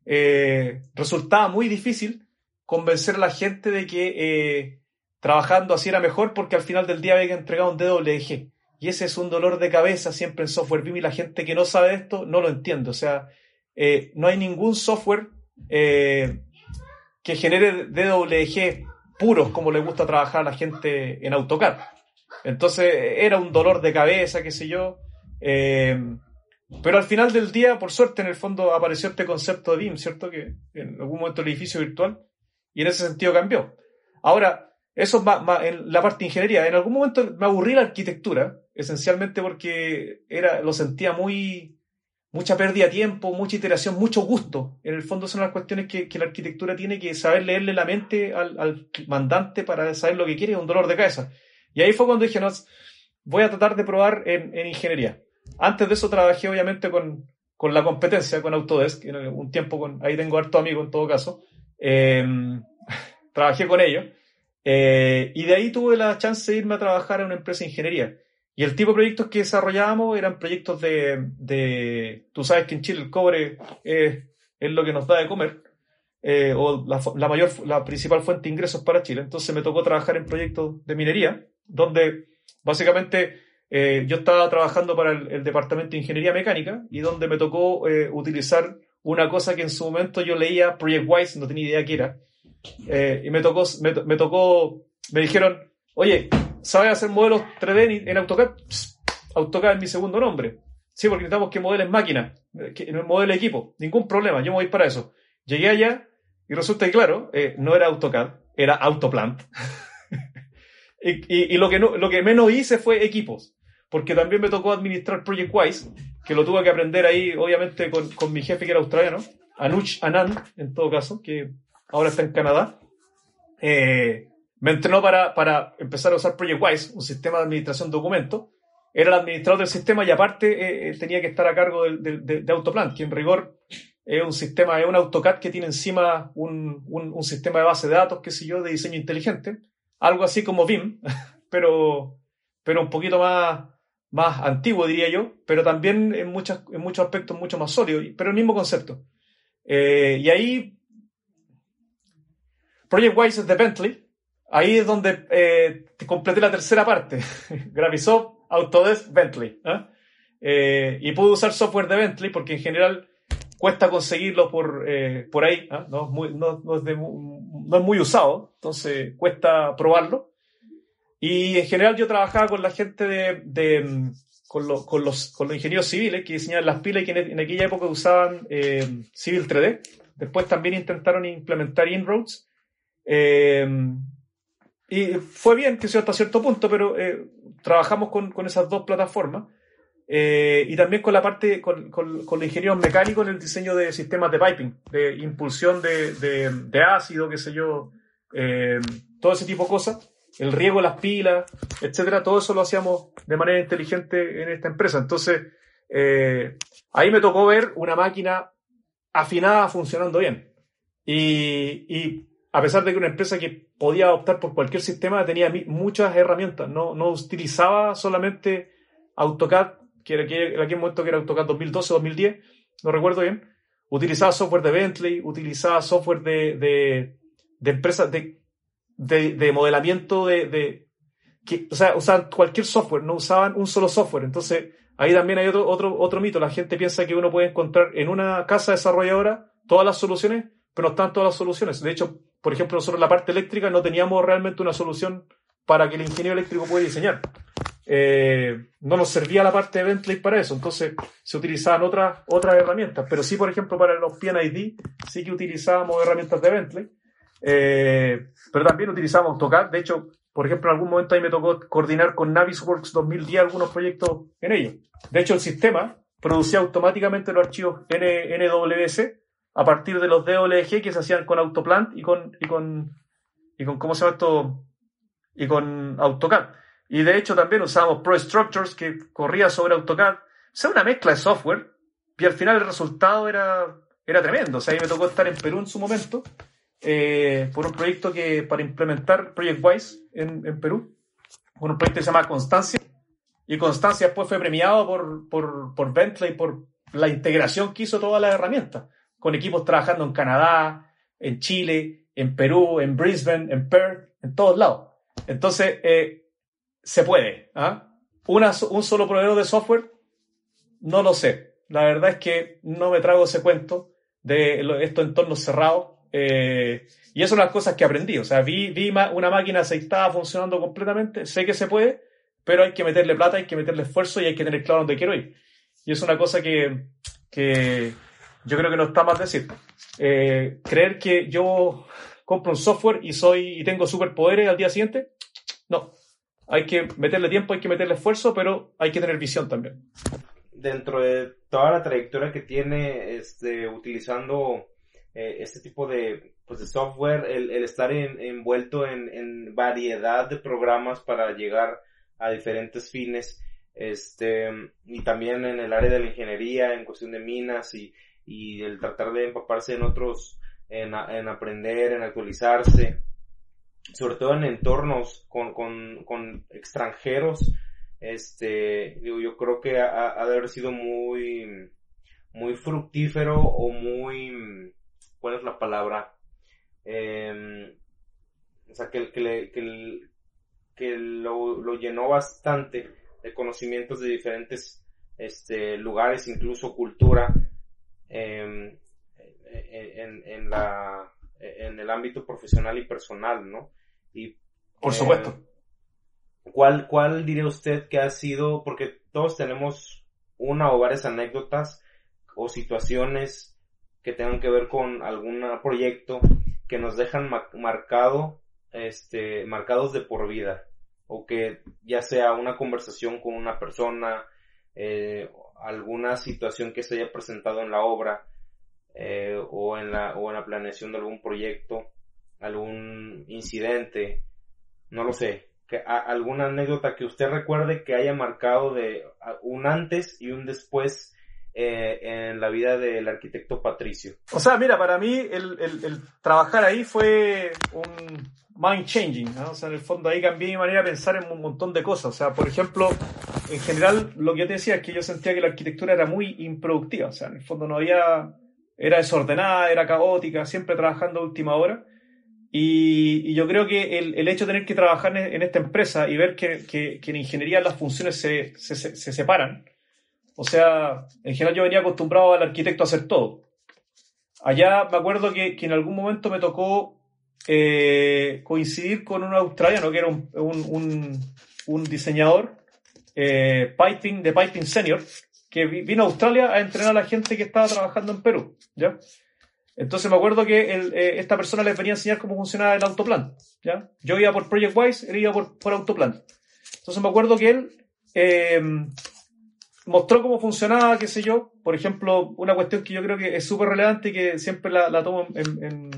eh, resultaba muy difícil convencer a la gente de que eh, trabajando así era mejor porque al final del día había que entregar un DWG. Y ese es un dolor de cabeza siempre en software BIM y la gente que no sabe esto no lo entiende. O sea, eh, no hay ningún software que genere DWG puros como le gusta trabajar a la gente en AutoCAD. Entonces era un dolor de cabeza, qué sé yo. Eh, pero al final del día, por suerte, en el fondo apareció este concepto de BIM, ¿cierto? Que en algún momento el edificio virtual, y en ese sentido cambió. Ahora, eso es en la parte de ingeniería. En algún momento me aburrí la arquitectura, esencialmente porque era, lo sentía muy, mucha pérdida de tiempo, mucha iteración, mucho gusto. En el fondo son las cuestiones que, la arquitectura tiene que saber leerle la mente al, al mandante para saber lo que quiere, es un dolor de cabeza. Y ahí fue cuando dije, no, voy a tratar de probar en, en ingeniería. Antes de eso trabajé obviamente con, con la competencia, con Autodesk, en un tiempo con, ahí tengo harto amigo en todo caso. Eh, trabajé con ellos. Eh, y de ahí tuve la chance de irme a trabajar en una empresa de ingeniería. Y el tipo de proyectos que desarrollábamos eran proyectos de, de tú sabes que en Chile el cobre es, es lo que nos da de comer. Eh, o la, la, mayor, la principal fuente de ingresos para Chile. Entonces me tocó trabajar en proyectos de minería donde básicamente eh, yo estaba trabajando para el, Departamento de Ingeniería Mecánica y donde me tocó eh, utilizar una cosa que en su momento yo leía ProjectWise, no tenía idea qué era, eh, y me tocó, me, tocó, me dijeron, oye, ¿sabes hacer modelos 3D en, AutoCAD? AutoCAD es mi segundo nombre. Sí, porque necesitamos que modeles máquina, que modele equipo. Ningún problema, yo me voy para eso. Llegué allá y resulta que, claro, no era AutoCAD, era Autoplant. Y, y, lo, que no, lo que menos hice fue equipos, porque también me tocó administrar ProjectWise, que lo tuve que aprender ahí, obviamente, con, con mi jefe que era australiano, Anush Anand, en todo caso, que ahora está en Canadá. Eh, me entrenó para, para empezar a usar ProjectWise, un sistema de administración de documentos. Era el administrador del sistema y aparte eh, eh, tenía que estar a cargo de, de, de, Autoplan, que en rigor es un sistema, es un AutoCAD que tiene encima un, sistema de base de datos, qué sé yo, de diseño inteligente. Algo así como BIM, pero, pero un poquito más, más antiguo, diría yo, pero también en, muchas, en muchos aspectos mucho más sólido, pero el mismo concepto. Eh, y ahí, Project Wise es de Bentley, ahí es donde eh, completé la tercera parte, Gravisoft, Autodesk, Bentley. ¿eh? Eh, y pude usar software de Bentley porque en general cuesta conseguirlo por, eh, por ahí, ¿ah? ¿no? Muy, no, no, es no, es muy usado, entonces cuesta probarlo. Y en general yo trabajaba con la gente de, con, con, los, con los ingenieros civiles que diseñaban las pilas y que en, aquella época usaban Civil 3D. Después también intentaron implementar Inroads. Y fue bien, que sea hasta cierto punto, pero trabajamos con, con esas dos plataformas. Eh, y también con la parte, con, con, con, los ingenieros mecánicos en el diseño de sistemas de piping, de impulsión de, de, de ácido, qué sé yo, eh, todo ese tipo de cosas, el riego de las pilas, etcétera, todo eso lo hacíamos de manera inteligente en esta empresa. Entonces, eh, ahí me tocó ver una máquina afinada funcionando bien. Y, y a pesar de que una empresa que podía optar por cualquier sistema tenía muchas herramientas, no, no utilizaba solamente AutoCAD que era en aquel momento que era AutoCAD 2012 2010, no recuerdo bien, utilizaba software de Bentley, utilizaba software de, de, de empresas de, de, de, modelamiento de, de que, o sea, usaban cualquier software, no usaban un solo software. Entonces, ahí también hay otro, otro, otro mito. La gente piensa que uno puede encontrar en una casa desarrolladora todas las soluciones, pero no están todas las soluciones. De hecho, por ejemplo, nosotros la parte eléctrica no teníamos realmente una solución para que el ingeniero eléctrico pueda diseñar. Eh, no nos servía la parte de Bentley para eso, entonces se utilizaban otras, otras herramientas, pero sí, por ejemplo, para los PNID sí que utilizábamos herramientas de Bentley, eh, pero también utilizábamos AutoCAD, de hecho, por ejemplo, en algún momento ahí me tocó coordinar con Navisworks 2010 algunos proyectos en ello. De hecho, el sistema producía automáticamente los archivos NWS a partir de los DWG que se hacían con Autoplant y con, y con, y con ¿cómo se llama esto? Y con AutoCAD. Y de hecho también usábamos Pro Structures que corría sobre AutoCAD. O sea, una mezcla de software. Y al final el resultado era, era tremendo. O sea, ahí me tocó estar en Perú en su momento eh, por un proyecto que para implementar Project Wise en, en Perú. Por un proyecto que se llama Constancia. Y Constancia después fue premiado por, por, por Bentley por la integración que hizo todas las herramientas. Con equipos trabajando en Canadá, en Chile, en Perú, en Brisbane, en Perth, en todos lados. Entonces, eh, se puede. ¿ah? un solo proveedor de software, no lo sé. La verdad es que no me trago ese cuento de estos entornos cerrados. Eh, y eso es una de las cosas que aprendí. O sea, vi, vi una máquina aceitada funcionando completamente. Sé que se puede, pero hay que meterle plata, hay que meterle esfuerzo y hay que tener claro dónde quiero ir. Y es una cosa que, que yo creo que no está mal decir. Eh, creer que yo compro un software y soy y tengo superpoderes al día siguiente, no hay que meterle tiempo, hay que meterle esfuerzo, pero hay que tener visión también. Dentro de toda la trayectoria que tiene este, utilizando eh, este tipo de, pues, de software, el, estar envuelto en, variedad de programas para llegar a diferentes fines, este, y también en el área de la ingeniería, en cuestión de minas y, y el tratar de empaparse en otros, en, en aprender, en actualizarse, sobre todo en entornos con, con, con extranjeros, este, yo, yo creo que ha, de haber sido muy, muy fructífero o muy, ¿cuál es la palabra? Eh, o sea, que, que, que, que lo, lo, llenó bastante de conocimientos de diferentes este, lugares, incluso cultura, eh, en, en, la, en el ámbito profesional y personal, ¿no? Y, Por supuesto. Eh, ¿Cuál, ¿Cuál diría usted que ha sido, porque todos tenemos una o varias anécdotas o situaciones que tengan que ver con algún proyecto que nos dejan marcado, este, marcados de por vida? O que ya sea una conversación con una persona, eh, alguna situación que se haya presentado en la obra, eh, o en la, o en la planeación de algún proyecto, algún incidente, no lo sé, que, alguna anécdota que usted recuerde que haya marcado de un antes y un después eh, en la vida del arquitecto Patricio? O sea, mira, para mí el, el, trabajar ahí fue un mind changing, ¿no? O sea, en el fondo ahí cambié mi manera de pensar en un montón de cosas. O sea, por ejemplo, en general lo que yo te decía es que yo sentía que la arquitectura era muy improductiva. O sea, en el fondo no había, era desordenada, era caótica, siempre trabajando a última hora. Y, yo creo que el, el, hecho de tener que trabajar en, esta empresa y ver que, que, que en ingeniería las funciones se, se, se separan, o sea, en general yo venía acostumbrado al arquitecto a hacer todo. Allá me acuerdo que, que en algún momento me tocó eh, coincidir con un australiano que era un, un, un, diseñador eh, piping, de Piping Senior, que vino a Australia a entrenar a la gente que estaba trabajando en Perú. ¿ya? Entonces me acuerdo que eh, esta persona les venía a enseñar cómo funcionaba el autoplan. ¿ya? Yo iba por Project Wise, él iba por, por autoplan. Entonces me acuerdo que él mostró cómo funcionaba, qué sé yo. Por ejemplo, una cuestión que yo creo que es súper relevante y que siempre la, la tomo en,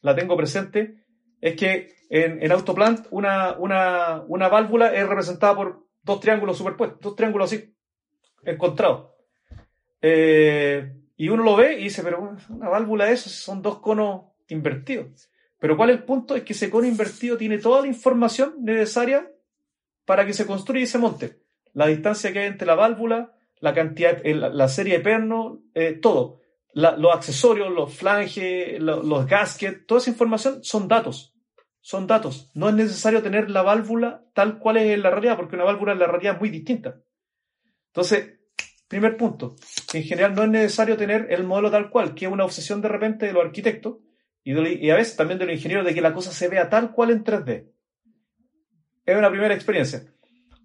la tengo presente, es que en, en Autoplant una, una, una válvula es representada por dos triángulos superpuestos, dos triángulos así, encontrados. Eh, y uno lo ve y dice, pero una válvula de esos son dos conos invertidos. Pero ¿cuál es el punto? Es que ese cono invertido tiene toda la información necesaria para que se construya y se monte la distancia que hay entre la válvula, la cantidad, la, serie de pernos, eh, todo. los accesorios, los flanges, los gaskets, toda esa información son datos. Son datos. No es necesario tener la válvula tal cual es en la realidad, porque una válvula en la realidad es muy distinta. Entonces, primer punto, en general no es necesario tener el modelo tal cual, que es una obsesión de repente de los arquitectos y, y a veces también de los ingenieros de que la cosa se vea tal cual en 3D. Es una primera experiencia.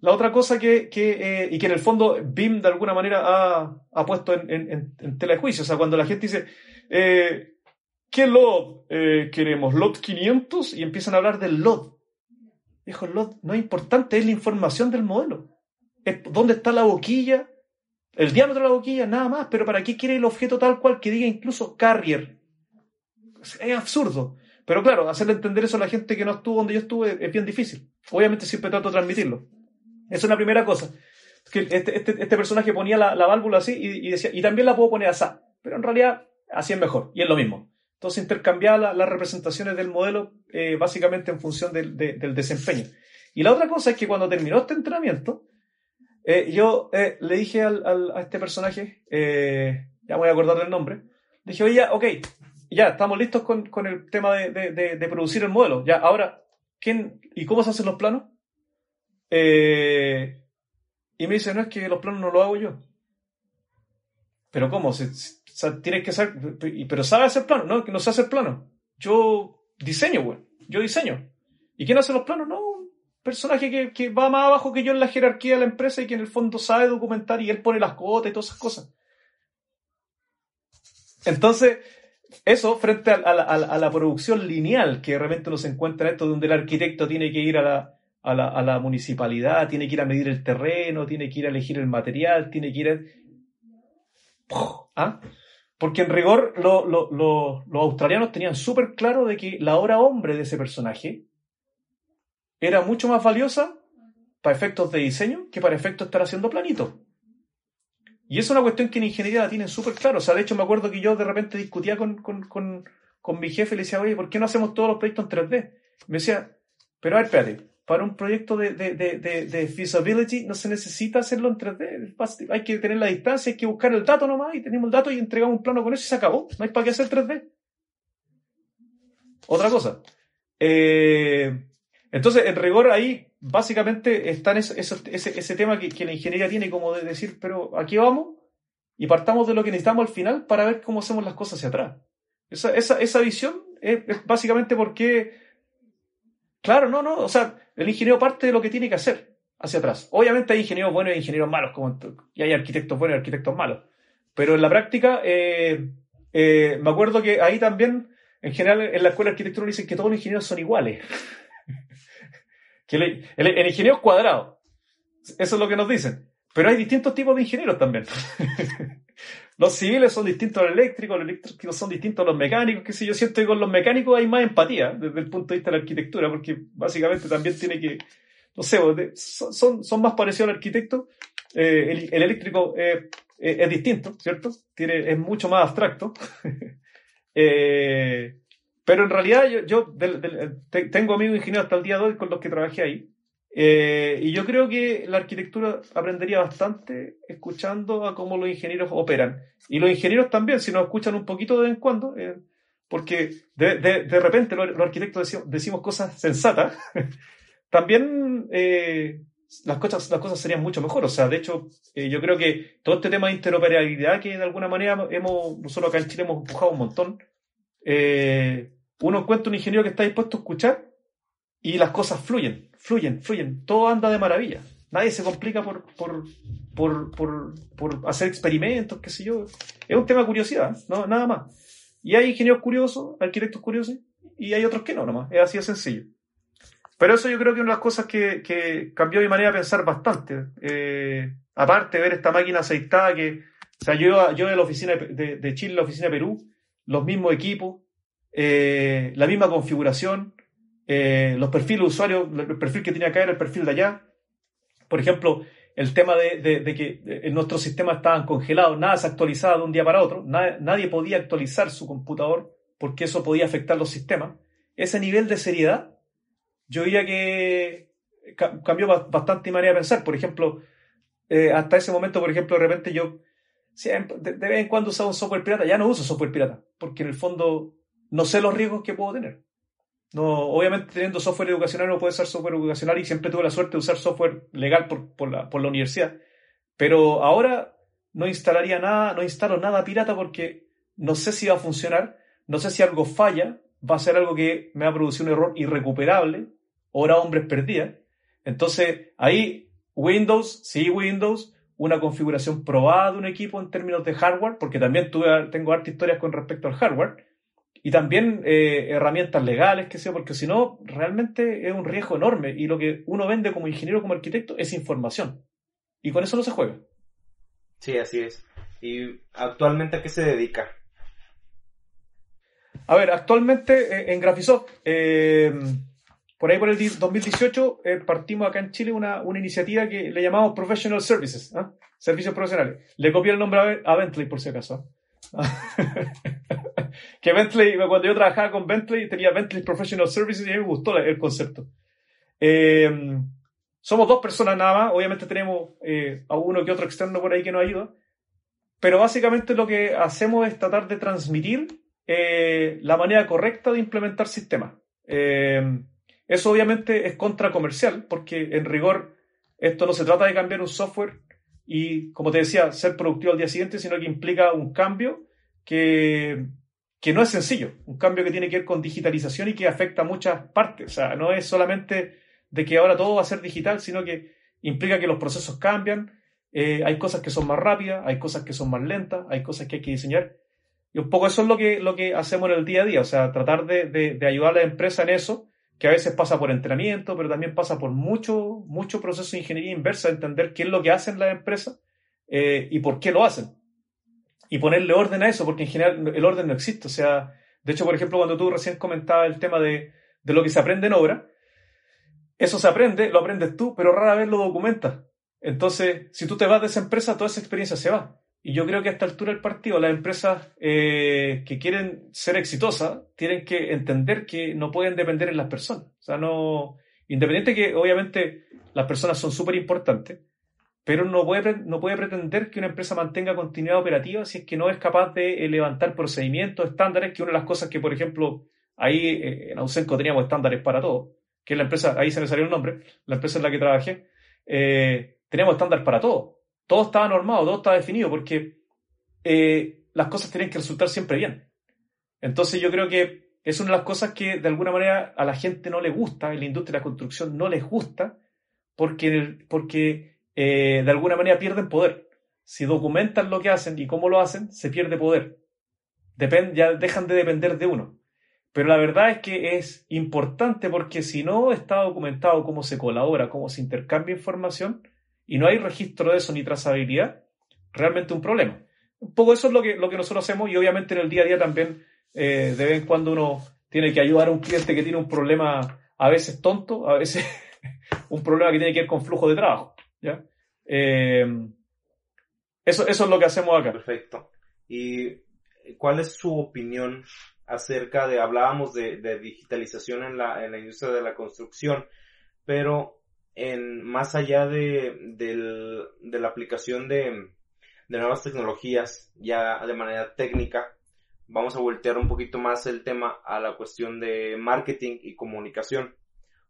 La otra cosa que, que eh, y que en el fondo BIM de alguna manera ha, ha puesto en, en, en, tela de juicio, o sea, cuando la gente dice, eh, ¿qué LOD eh, queremos? ¿LOD 500? Y empiezan a hablar del LOD. Dijo, LOD no es importante, es la información del modelo. Es dónde está la boquilla, el diámetro de la boquilla, nada más, pero ¿para qué quiere el objeto tal cual que diga incluso carrier? Es absurdo. Pero claro, hacerle entender eso a la gente que no estuvo donde yo estuve es bien difícil. Obviamente siempre trato de transmitirlo. Es una primera cosa. Este, este, este, personaje ponía la, válvula así y, decía, y también la puedo poner así. Pero en realidad así es mejor. Y es lo mismo. Entonces intercambiaba las representaciones del modelo eh, básicamente en función del, desempeño. Y la otra cosa es que cuando terminó este entrenamiento, eh, yo eh, le dije al, a este personaje, ya voy a acordar del nombre, dije, oye, ya, ok, ya, estamos listos con, con el tema de, de, producir el modelo. Ya, ahora, ¿quién, ¿y cómo se hacen los planos? Eh, y me dice, no, es que los planos no los hago yo. Pero ¿cómo? Se, tienes que saber, pero ¿sabe hacer plano? No, que no sé hacer plano. Yo diseño, güey. Yo diseño. ¿Y quién hace los planos? No, un personaje que, que, va más abajo que yo en la jerarquía de la empresa y que en el fondo sabe documentar y él pone las cuotas y todas esas cosas. Entonces, eso frente a, la, a la, producción lineal que realmente uno se encuentra esto, donde el arquitecto tiene que ir a la, a la, a la, municipalidad, tiene que ir a medir el terreno, tiene que ir a elegir el material, tiene que ir a... ¿Ah? Porque en rigor los australianos tenían súper claro de que la hora hombre de ese personaje era mucho más valiosa para efectos de diseño que para efectos de estar haciendo planito. Y es una cuestión que en ingeniería la tienen súper claro. O sea, de hecho me acuerdo que yo de repente discutía con, con, con, con mi jefe y le decía, oye, ¿por qué no hacemos todos los proyectos en 3D? Me decía, pero a ver, espérate, para un proyecto de, de, de, de, feasibility no se necesita hacerlo en 3D. Hay que tener la distancia, hay que buscar el dato nomás y tenemos el dato y entregamos un plano con eso y se acabó. No hay para qué hacer 3D. Otra cosa. Eh, entonces, en rigor ahí básicamente está ese, ese, ese, tema que, que, la ingeniería tiene como de decir, pero aquí vamos y partamos de lo que necesitamos al final para ver cómo hacemos las cosas hacia atrás. Esa, esa, esa visión es, es básicamente porque, claro, no, no, o sea, el ingeniero parte de lo que tiene que hacer hacia atrás. Obviamente hay ingenieros buenos y ingenieros malos, como, y hay arquitectos buenos y arquitectos malos. Pero en la práctica, eh, eh, me acuerdo que ahí también, en general, en la escuela de arquitectura dicen que todos los ingenieros son iguales. que el, el, ingeniero es cuadrado. Eso es lo que nos dicen. Pero hay distintos tipos de ingenieros también. los civiles son distintos a los eléctricos, los eléctricos son distintos a los mecánicos, que si yo siento que con los mecánicos hay más empatía desde el punto de vista de la arquitectura, porque básicamente también tiene que, no sé, son, son más parecidos al arquitecto. Eh, el, eléctrico, eh, es distinto, ¿cierto? Tiene, es mucho más abstracto. Eh, pero en realidad yo, yo tengo amigos ingenieros hasta el día de hoy con los que trabajé ahí. Eh, y yo creo que la arquitectura aprendería bastante escuchando a cómo los ingenieros operan. Y los ingenieros también, si nos escuchan un poquito de vez en cuando, eh, porque de, de, de, repente los, arquitectos decimos, cosas sensatas, también eh, las, cosas, las cosas serían mucho mejor. O sea, de hecho, eh, yo creo que todo este tema de interoperabilidad que de alguna manera hemos, nosotros acá en Chile hemos empujado un montón, eh, uno encuentra un ingeniero que está dispuesto a escuchar y las cosas fluyen, fluyen, fluyen. Todo anda de maravilla. Nadie se complica por, por, por, por, por hacer experimentos, qué sé yo. Es un tema de curiosidad, no, nada más. Y hay ingenieros curiosos, arquitectos curiosos, y hay otros que no, nomás. Es así de sencillo. Pero eso yo creo que es una de las cosas que, que cambió mi manera de pensar bastante. Eh, aparte de ver esta máquina aceitada que, o sea, yo, yo de la oficina de, de Chile, la oficina de Perú, los mismos equipos, eh, la misma configuración, eh, los perfiles de el perfil que tenía acá era el perfil de allá. Por ejemplo, el tema de, de, de que en nuestros sistemas estaban congelados, nada se actualizaba de un día para otro, nadie, nadie podía actualizar su computador porque eso podía afectar los sistemas. Ese nivel de seriedad yo diría que cambió bastante mi manera de pensar. Por ejemplo, eh, hasta ese momento, por ejemplo, de repente yo de, vez en cuando usaba un software pirata, ya no uso software pirata, porque en el fondo no sé los riesgos que puedo tener. No, obviamente teniendo software educacional no puede ser software educacional y siempre tuve la suerte de usar software legal por, por, la, por la universidad. Pero ahora no instalaría nada, no instalo nada pirata porque no sé si va a funcionar, no sé si algo falla, va a ser algo que me va a producir un error irrecuperable hora hombres perdidas. Entonces, ahí Windows, sí Windows, una configuración probada de un equipo en términos de hardware, porque también tuve, tengo hartas historias con respecto al hardware, y también eh, herramientas legales, que sea, porque si no, realmente es un riesgo enorme, y lo que uno vende como ingeniero, como arquitecto, es información, y con eso no se juega. Sí, así es. ¿Y actualmente a qué se dedica? A ver, actualmente eh, en Graphisoft, eh, por ahí por el 2018 eh, partimos acá en Chile una, una, iniciativa que le llamamos Professional Services, ¿ah? servicios profesionales. Le copié el nombre a, Bentley por si acaso. que Bentley, cuando yo trabajaba con Bentley, tenía Bentley Professional Services y a mí me gustó el concepto. Eh, somos dos personas nada más, obviamente tenemos eh, a uno que otro externo por ahí que nos ayuda, pero básicamente lo que hacemos es tratar de transmitir la manera correcta de implementar sistemas. Eso obviamente es contracomercial, porque en rigor esto no se trata de cambiar un software y, como te decía, ser productivo al día siguiente, sino que implica un cambio que, que no es sencillo, un cambio que tiene que ver con digitalización y que afecta a muchas partes. O sea, no es solamente de que ahora todo va a ser digital, sino que implica que los procesos cambian, eh, hay cosas que son más rápidas, hay cosas que son más lentas, hay cosas que hay que diseñar. Y un poco eso es lo que, lo que hacemos en el día a día, o sea, tratar de, de, de ayudar a la empresa en eso que a veces pasa por entrenamiento, pero también pasa por mucho, mucho proceso de ingeniería inversa, entender qué es lo que hacen las empresas eh, y por qué lo hacen. Y ponerle orden a eso, porque en general el orden no existe. O sea, de hecho, por ejemplo, cuando tú recién comentabas el tema de, de lo que se aprende en obra, eso se aprende, lo aprendes tú, pero rara vez lo documentas. Entonces, si tú te vas de esa empresa, toda esa experiencia se va. Y yo creo que a esta altura del partido las empresas eh, que quieren ser exitosas tienen que entender que no pueden depender en las personas. O sea, no... Independiente que obviamente las personas son súper importantes, pero no puede, no puede pretender que una empresa mantenga continuidad operativa si es que no es capaz de eh, levantar procedimientos, estándares, que una de las cosas que, por ejemplo, ahí eh, en Ausenco teníamos estándares para todo, que es la empresa, ahí se me salió el nombre, la empresa en la que trabajé, teníamos estándares para todo todo estaba normado, todo estaba definido, porque eh, las cosas tienen que resultar siempre bien. Entonces yo creo que es una de las cosas que de alguna manera a la gente no le gusta, en la industria de la construcción no les gusta, porque, porque eh, de alguna manera pierden poder. Si documentan lo que hacen y cómo lo hacen, se pierde poder. ya dejan de depender de uno. Pero la verdad es que es importante porque si no está documentado cómo se colabora, cómo se intercambia información, y no hay registro de eso ni trazabilidad, realmente un problema. Un poco eso es lo que, lo que nosotros hacemos y obviamente en el día a día también eh, de vez en cuando uno tiene que ayudar a un cliente que tiene un problema a veces tonto, a veces un problema que tiene que ver con flujo de trabajo. ¿ya? Eh, Eso, eso es lo que hacemos acá. Perfecto. ¿Y cuál es su opinión acerca de, hablábamos de, digitalización en la, en la industria de la construcción, pero en, más allá de, de la aplicación de, de nuevas tecnologías ya de manera técnica, vamos a voltear un poquito más el tema a la cuestión de marketing y comunicación.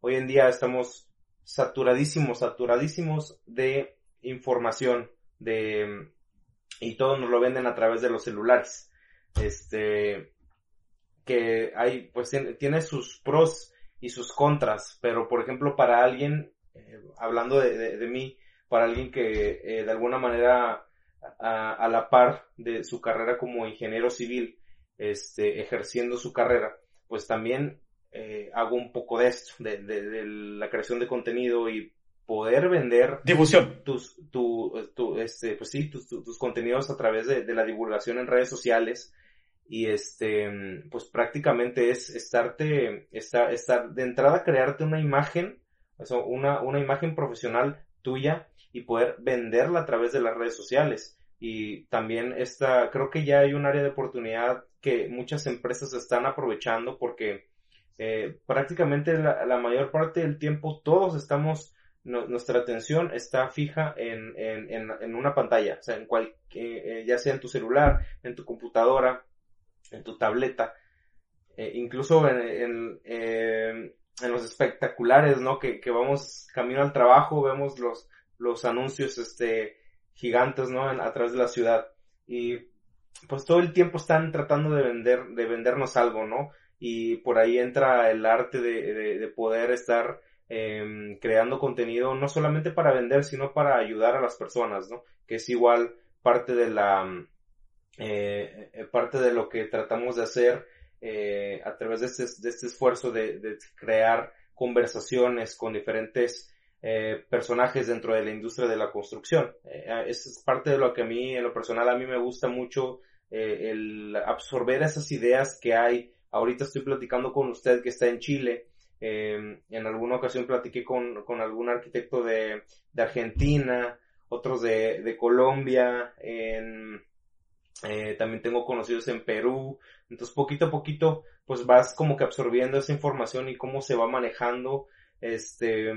Hoy en día estamos saturadísimos, saturadísimos de información, de, y todo nos lo venden a través de los celulares. Este, que hay, pues tiene, sus pros y sus contras, pero por ejemplo para alguien, eh, hablando de, mí, para alguien que eh, de alguna manera a, la par de su carrera como ingeniero civil, este, ejerciendo su carrera, pues también eh, hago un poco de esto, de, la creación de contenido y poder vender difusión. tus tu, tu, este pues sí tus, tus contenidos a través de, la divulgación en redes sociales. Y este, pues prácticamente es estarte, estar, estar de entrada crearte una imagen, o una, una imagen profesional tuya y poder venderla a través de las redes sociales. Y también esta, creo que ya hay un área de oportunidad que muchas empresas están aprovechando porque eh, prácticamente la, mayor parte del tiempo todos estamos, nuestra atención está fija en, en, en, una pantalla, o sea, en cual, eh, ya sea en tu celular, en tu computadora, en tu tableta, eh, incluso en, en, los espectaculares, ¿no? Que, que, vamos camino al trabajo, vemos los, los anuncios este, gigantes, ¿no? a través de la ciudad. Y pues todo el tiempo están tratando de vender, de vendernos algo, ¿no? Y por ahí entra el arte de, de, poder estar em, creando contenido, no solamente para vender, sino para ayudar a las personas, ¿no? Que es igual parte de la, eh, eh, parte de lo que tratamos de hacer eh, a través de este, de este esfuerzo de, de, crear conversaciones con diferentes eh, personajes dentro de la industria de la construcción. Eh, es parte de lo que a mí, en lo personal, a mí me gusta mucho el absorber esas ideas que hay. Ahorita estoy platicando con usted que está en Chile. en alguna ocasión platiqué con, con algún arquitecto de, de Argentina, otros de, de Colombia, en, eh, también tengo conocidos en Perú. Entonces, poquito a poquito, pues vas como que absorbiendo esa información y cómo se va manejando, este,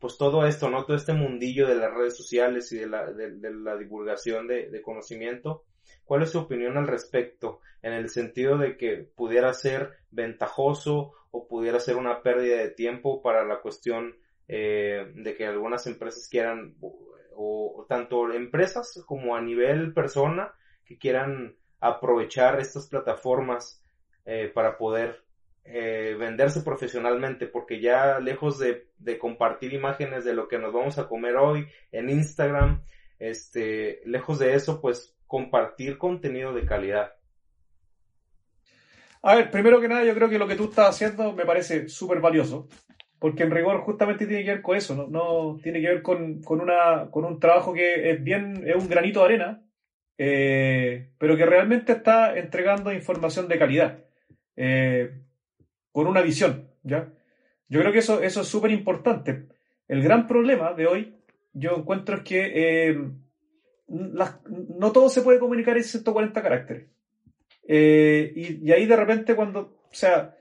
pues todo esto, ¿no? Todo este mundillo de las redes sociales y de la, de, la divulgación de, de, conocimiento. ¿Cuál es su opinión al respecto? En el sentido de que pudiera ser ventajoso o pudiera ser una pérdida de tiempo para la cuestión eh, de que algunas empresas quieran, o tanto empresas como a nivel persona, que quieran aprovechar estas plataformas eh, para poder eh, venderse profesionalmente, porque ya lejos de, compartir imágenes de lo que nos vamos a comer hoy en Instagram, este, lejos de eso, pues compartir contenido de calidad. A ver, primero que nada, yo creo que lo que tú estás haciendo me parece súper valioso, porque en rigor justamente tiene que ver con eso, ¿no? no tiene que ver con, una, con un trabajo que es bien, es un granito de arena, eh, pero que realmente está entregando información de calidad, eh, con una visión, ¿ya? Yo creo que eso, eso es súper importante. El gran problema de hoy, yo encuentro es que eh, no todo se puede comunicar en 140 caracteres. Y, y, ahí de repente cuando, o sea,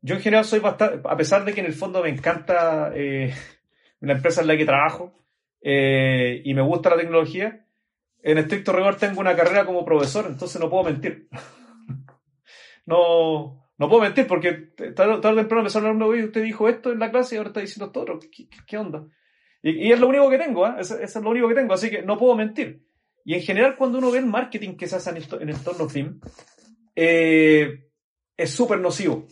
yo en general soy bastante, a pesar de que en el fondo me encanta la empresa en la que trabajo y me gusta la tecnología, en estricto rigor tengo una carrera como profesor, entonces no puedo mentir. no, no puedo mentir porque tarde o temprano me sale un y usted dijo esto en la clase y ahora está diciendo esto otro. ¿Qué, onda? Y, es lo único que tengo, ¿eh? Eso, es lo único que tengo, así que no puedo mentir. Y en general cuando uno ve el marketing que se hace en, entorno film, eh, es súper nocivo.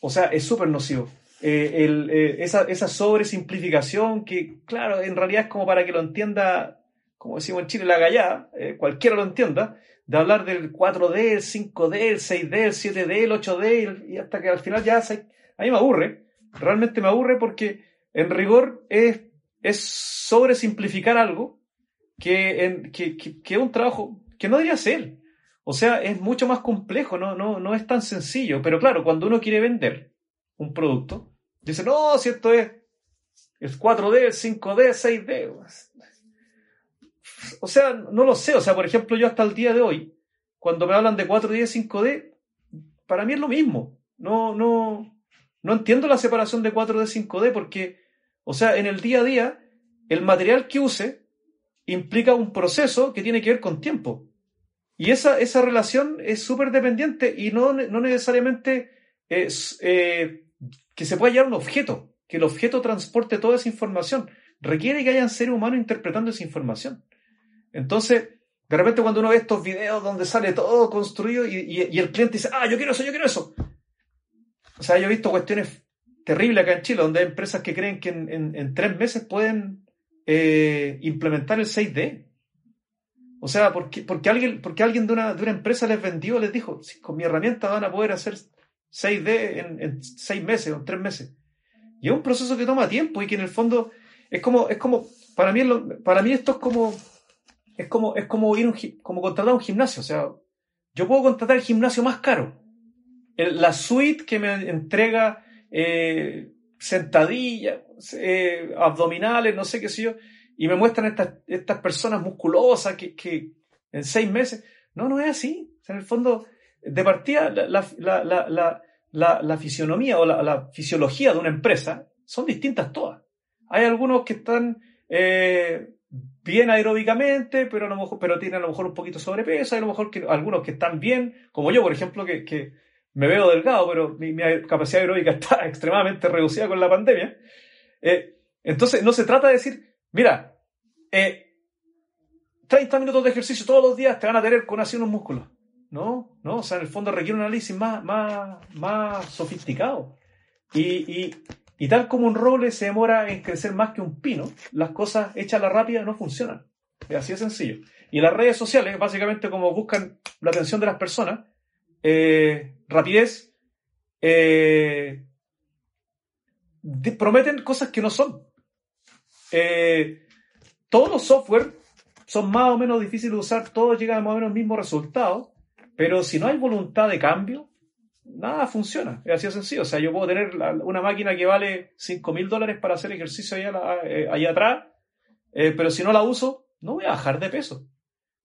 O sea, es súper nocivo. Eh, el, eh, esa, esa sobresimplificación que, claro, en realidad es como para que lo entienda como decimos en Chile, la gallada, eh, cualquiera lo entienda, de hablar del 4D, el 5D, el 6D, el 7D, el 8D, y hasta que al final ya se, a mí me aburre, realmente me aburre porque en rigor es, es sobresimplificar algo que, en, que, que, es un trabajo que no debería ser. O sea, es mucho más complejo, no, no, no es tan sencillo. Pero claro, cuando uno quiere vender un producto, dice, no, si esto es el 4D, el 5D, el 6D o sea, no lo sé. O sea, por ejemplo, yo hasta el día de hoy, cuando me hablan de 4D y 5D, para mí es lo mismo. No, no, no entiendo la separación de 4D 5D porque, o sea, en el día a día, el material que use implica un proceso que tiene que ver con tiempo. Y esa, esa relación es súper dependiente y no, no necesariamente es, eh, que se pueda llevar un objeto, que el objeto transporte toda esa información. Requiere que haya seres humanos interpretando esa información. Entonces, de repente cuando uno ve estos videos donde sale todo construido y, el cliente dice, ah, yo quiero eso, yo quiero eso. O sea, yo he visto cuestiones terribles acá en Chile, donde hay empresas que creen que en, tres meses pueden eh, implementar el 6D. O sea, porque, porque alguien, porque alguien de, una, de una empresa les vendió, les dijo, con mi herramienta van a poder hacer 6D en, en seis meses o en tres meses. Y es un proceso que toma tiempo y que en el fondo es como, es como, para mí, para mí esto es como es como, es como ir un, como contratar un gimnasio. O sea, yo puedo contratar el gimnasio más caro. la suite que me entrega eh, sentadillas, eh, abdominales, no sé qué sé yo, y me muestran estas, estas personas musculosas que, que en seis meses. No, no es así. En el fondo, de partida, la, la, la, la, la fisionomía o la, fisiología de una empresa son distintas todas. Hay algunos que están eh, bien aeróbicamente, pero a lo mejor, pero tienen a lo mejor un poquito sobrepeso, hay a lo mejor que, algunos que están bien, como yo, por ejemplo, que, que me veo delgado, pero mi, capacidad aeróbica está extremadamente reducida con la pandemia. Eh, entonces, no se trata de decir, mira, eh, 30 minutos de ejercicio todos los días te van a tener con así unos músculos. No, no, o sea, en el fondo requiere un análisis más, más, más sofisticado. Y, y, y tal como un roble se demora en crecer más que un pino, las cosas hechas a la rápida no funcionan. Es así de sencillo. Y las redes sociales, básicamente como buscan la atención de las personas, eh, rapidez, eh, prometen cosas que no son. Eh, todos los software son más o menos difíciles de usar, todos llegan a más o menos al mismo resultado, pero si no hay voluntad de cambio, nada funciona. Es así de sencillo. O sea, yo puedo tener una máquina que vale 5 mil dólares para hacer ejercicio allá, eh, atrás, eh, pero si no la uso, no voy a bajar de peso.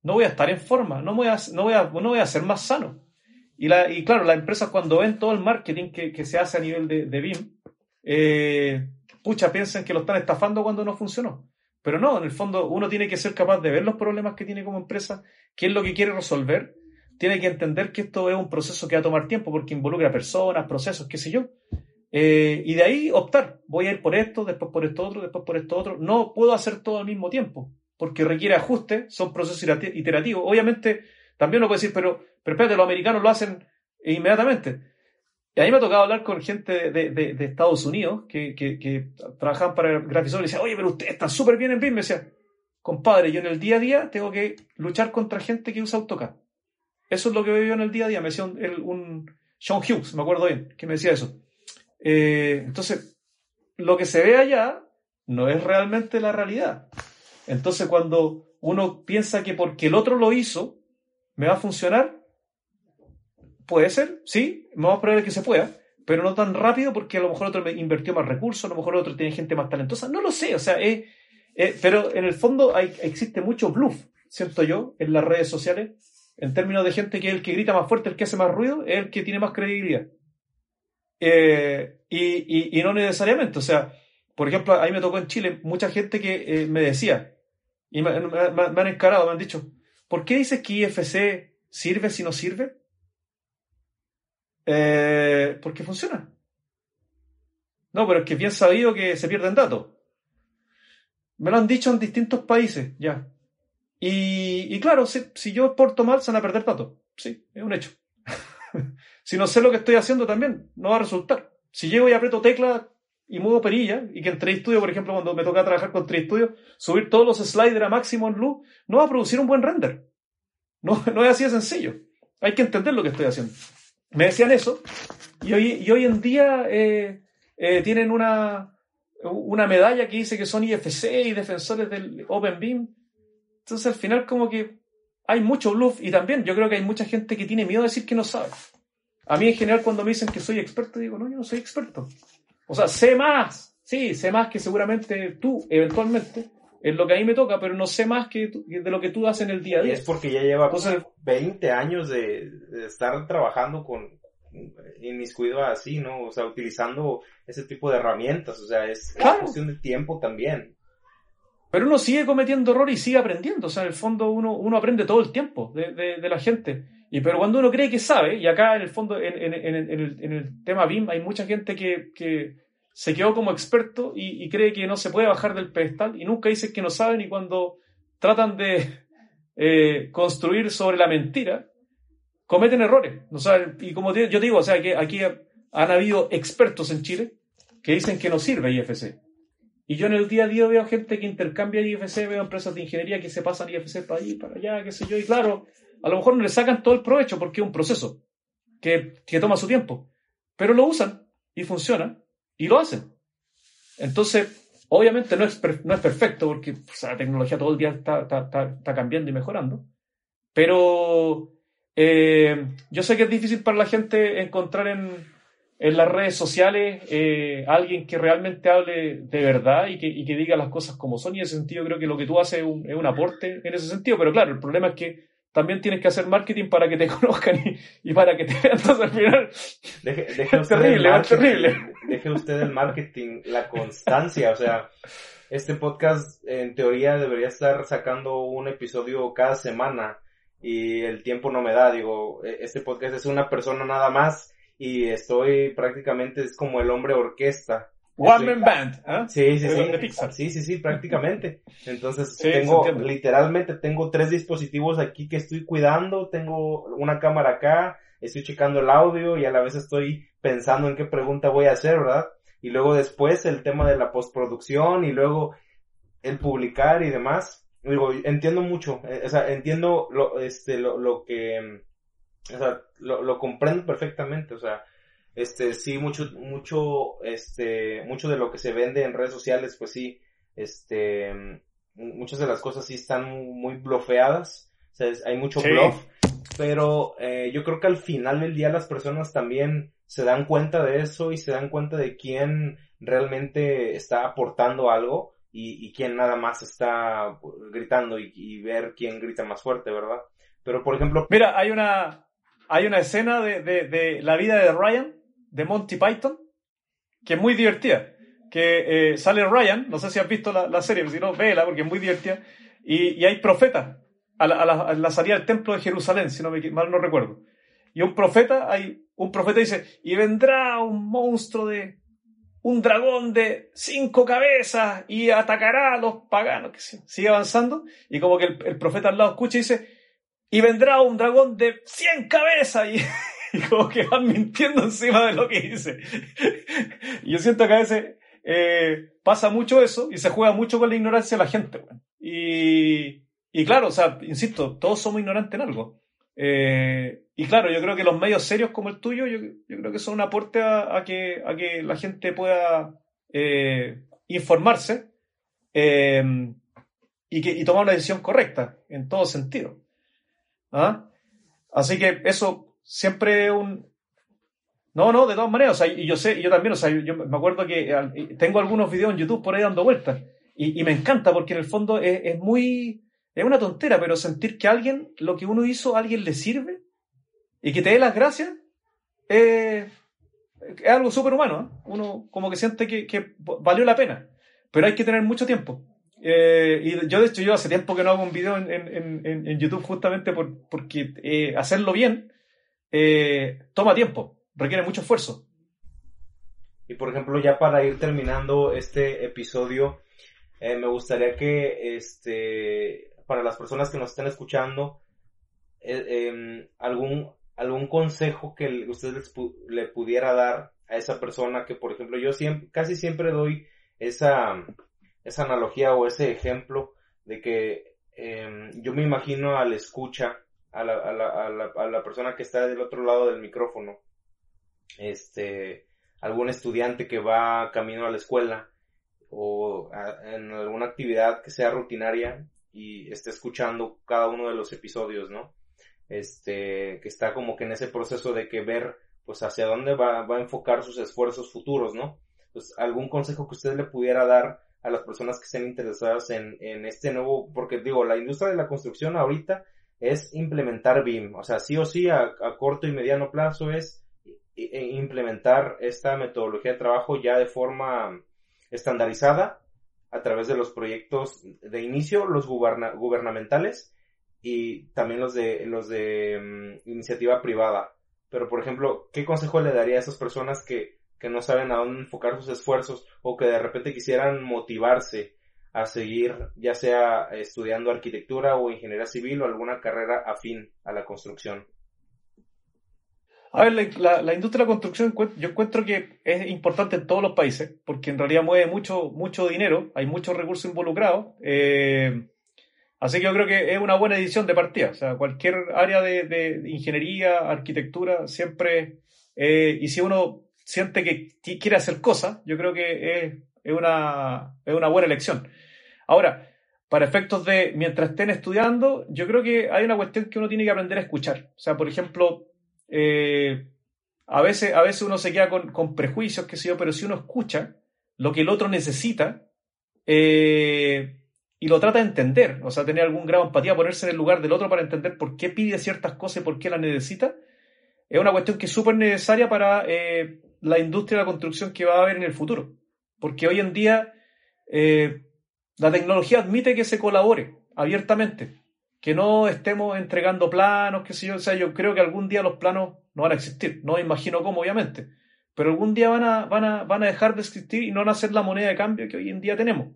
No voy a estar en forma, no voy a, no voy a, no voy a ser más sano. Y, la, y claro, las empresas cuando ven todo el marketing que, que se hace a nivel de, de BIM, eh, pucha, piensan que lo están estafando cuando no funcionó. Pero no, en el fondo uno tiene que ser capaz de ver los problemas que tiene como empresa, qué es lo que quiere resolver tiene que entender que esto es un proceso que va a tomar tiempo porque involucra personas, procesos, qué sé yo. Eh, y de ahí optar, voy a ir por esto, después por esto otro, después por esto otro. No puedo hacer todo al mismo tiempo porque requiere ajuste, son procesos iterativos. Obviamente, también lo puedo decir, pero, pero espérate, los americanos lo hacen inmediatamente. Y a mí me ha tocado hablar con gente de, Estados Unidos que, que, trabajaban para el Graphisoft y decían, oye, pero usted está súper bien en BIM. Me decía, compadre, yo en el día a día tengo que luchar contra gente que usa AutoCAD. Eso es lo que veo en el día a día. Me decía un, Sean Hughes, me acuerdo bien, que me decía eso. Eh, entonces, lo que se ve allá no es realmente la realidad. Entonces, cuando uno piensa que porque el otro lo hizo, me va a funcionar, puede ser, sí, vamos a probar que se pueda, pero no tan rápido porque a lo mejor otro invirtió más recursos, a lo mejor otro tiene gente más talentosa, no lo sé, o sea, pero en el fondo hay, existe mucho bluff, siento yo, en las redes sociales, en términos de gente que es el que grita más fuerte, el que hace más ruido, es el que tiene más credibilidad. Eh, y, no necesariamente, o sea, por ejemplo, a mí me tocó en Chile mucha gente que eh, me decía, y me, han encarado, me han dicho, ¿por qué dices que IFC sirve si no sirve? Eh, porque funciona. No, pero es que bien sabido que se pierden datos. Me lo han dicho en distintos países, ya. Y, claro, si, yo exporto mal, se van a perder datos. Sí, es un hecho. si no sé lo que estoy haciendo también, no va a resultar. Si llego y aprieto tecla y muevo perilla, y que en 3Studio, por ejemplo, cuando me toca trabajar con 3Studio, subir todos los sliders a máximo en luz, no va a producir un buen render. No, no es así de sencillo. Hay que entender lo que estoy haciendo. Me decían eso, y hoy, y hoy en día eh, eh, tienen una, una medalla que dice que son IFC y defensores del OpenBeam entonces al final como que hay mucho bluff y también yo creo que hay mucha gente que tiene miedo de decir que no sabe. A mí en general cuando me dicen que soy experto digo, no, yo no soy experto. O sea, sé más, sí, sé más que seguramente tú eventualmente, es lo que a mí me toca, pero no sé más que de lo que tú haces en el día a día. Y es porque ya lleva 20 años de, estar trabajando con inmiscuido así, ¿no? O sea, utilizando ese tipo de herramientas, o sea, es cuestión de tiempo también. Pero uno sigue cometiendo errores y sigue aprendiendo, o sea, en el fondo uno, uno aprende todo el tiempo de, de, la gente. Y pero cuando uno cree que sabe, y acá en el fondo, en, en, en, el, en el, tema BIM, hay mucha gente que, que se quedó como experto y, cree que no se puede bajar del pedestal y nunca dice que no saben y cuando tratan de eh, construir sobre la mentira, cometen errores. O sea, y como yo digo, o sea, que aquí han habido expertos en Chile que dicen que no sirve IFC. Y yo en el día a día veo gente que intercambia IFC, veo empresas de ingeniería que se pasan IFC para allí, para allá, qué sé yo, y claro, a lo mejor no le sacan todo el provecho porque es un proceso que, que toma su tiempo, pero lo usan y funciona y lo hacen. Entonces, obviamente no es, no es perfecto porque la tecnología todo el día está, está, cambiando y mejorando, pero eh, yo sé que es difícil para la gente encontrar en, en las redes sociales eh, alguien que realmente hable de verdad y que, y que, diga las cosas como son y en ese sentido creo que lo que tú haces es un, es un aporte en ese sentido, pero claro, el problema es que también tienes que hacer marketing para que te conozcan y, para que te vean. Entonces al final. Deje, usted terrible, el terrible. Deje usted el marketing, la constancia. O sea, este podcast en teoría debería estar sacando un episodio cada semana y el tiempo no me da. Digo, e, este podcast es una persona nada más y estoy prácticamente es como el hombre orquesta. One Man Band, ¿eh? Sí, sí, sí. Sí, sí, sí, prácticamente. Entonces, tengo, literalmente, tengo tres dispositivos aquí que estoy cuidando, tengo una cámara acá, estoy checando el audio y a la vez estoy pensando en qué pregunta voy a hacer, ¿verdad? Y luego después el tema de la postproducción y luego el publicar y demás. Digo, entiendo mucho, eh, o sea, entiendo lo, este, lo, lo que, o sea, lo, lo comprendo perfectamente, o sea, este, sí, mucho, mucho, este, mucho de lo que se vende en redes sociales, pues sí, este, muchas de las cosas sí están muy blofeadas, o sea, hay mucho bluff, pero eh, yo creo que al final del día las personas también se dan cuenta de eso y se dan cuenta de quién realmente está aportando algo y, y quién nada más está gritando y, y ver quién grita más fuerte, ¿verdad? Pero por ejemplo... Mira, hay una, hay una escena de, de, la vida de Ryan de Monty Python, que es muy divertida. Que eh, sale Ryan, no sé si has visto la, serie, pero si no, vela porque es muy divertida. Y, hay profetas a la, salida del templo de Jerusalén, si no me, mal no recuerdo. Y un profeta, hay un profeta dice, y vendrá un monstruo de un dragón de cinco cabezas y atacará a los paganos. Que sigue avanzando y como que el, el profeta al lado escucha y dice, y vendrá un dragón de cien cabezas y, como que van mintiendo encima de lo que dice. yo siento que a veces eh, pasa mucho eso y se juega mucho con la ignorancia de la gente. Y, y claro, o sea, insisto, todos somos ignorantes en algo. Eh, y claro, yo creo que los medios serios como el tuyo, yo, yo creo que son un aporte a, que, a que la gente pueda eh, informarse y, que, y tomar una decisión correcta en todo sentido. ¿Ah? Así que eso siempre un... No, no, de todas maneras, o sea, y yo sé, y yo también, o sea, yo me acuerdo que tengo algunos videos en YouTube por ahí dando vueltas, y, me encanta porque en el fondo es, muy... Es una tontera, pero sentir que alguien, lo que uno hizo, a alguien le sirve, y que te dé las gracias, es algo súper humano, ¿eh? Uno como que siente que, que, valió la pena, pero hay que tener mucho tiempo. Eh, y yo, de hecho, yo hace tiempo que no hago un video en, en, en, en YouTube justamente por, porque eh, hacerlo bien eh, toma tiempo, requiere mucho esfuerzo. Y por ejemplo, ya para ir terminando este episodio, eh, me gustaría que, este, para las personas que nos estén escuchando, eh, em, algún, algún consejo que usted le pudiera dar a esa persona que, por ejemplo, yo siempre, casi siempre doy esa, esa analogía o ese ejemplo de que em, yo me imagino al escucha a la, a, la, a, la, a la persona que está del otro lado del micrófono, este, algún estudiante que va camino a la escuela o en alguna actividad que sea rutinaria y esté escuchando cada uno de los episodios, ¿no? Este, que está como que en ese proceso de que ver, pues, hacia dónde va, va a enfocar sus esfuerzos futuros, ¿no? Pues, algún consejo que usted le pudiera dar a las personas que estén interesadas en, en este nuevo, porque digo, la industria de la construcción ahorita es implementar BIM, o sea, sí o sí a, corto y mediano plazo es implementar esta metodología de trabajo ya de forma estandarizada a través de los proyectos de inicio, los gubernamentales y también los de los de mm, iniciativa privada. Pero por ejemplo, ¿qué consejo le daría a esas personas que que no saben a dónde enfocar sus esfuerzos o que de repente quisieran motivarse a seguir ya sea estudiando arquitectura o ingeniería civil o alguna carrera afín a la construcción. A ver, la, industria de la construcción yo encuentro que es importante en todos los países, porque en realidad mueve mucho, mucho dinero, hay muchos recursos involucrados. Eh, así que yo creo que es una buena edición de partida. O sea, cualquier área de, ingeniería, arquitectura, siempre. Eh, y si uno siente que quiere hacer cosas, yo creo que es, una, es una buena elección. Ahora, para efectos de mientras estén estudiando, yo creo que hay una cuestión que uno tiene que aprender a escuchar. O sea, por ejemplo, eh, a, veces, a veces uno se queda con, prejuicios, qué sé yo, pero si uno escucha lo que el otro necesita eh, y lo trata de entender, o sea, tener algún grado de empatía, ponerse en el lugar del otro para entender por qué pide ciertas cosas y por qué las necesita, es una cuestión que es súper necesaria para eh, la industria de la construcción que va a haber en el futuro. Porque hoy en día eh, la tecnología admite que se colabore abiertamente, que no estemos entregando planos, que sé yo, o sea, yo creo que algún día los planos no van a existir, no imagino cómo, obviamente, pero algún día van a, van a, van a dejar de existir y no van a ser la moneda de cambio que hoy en día tenemos.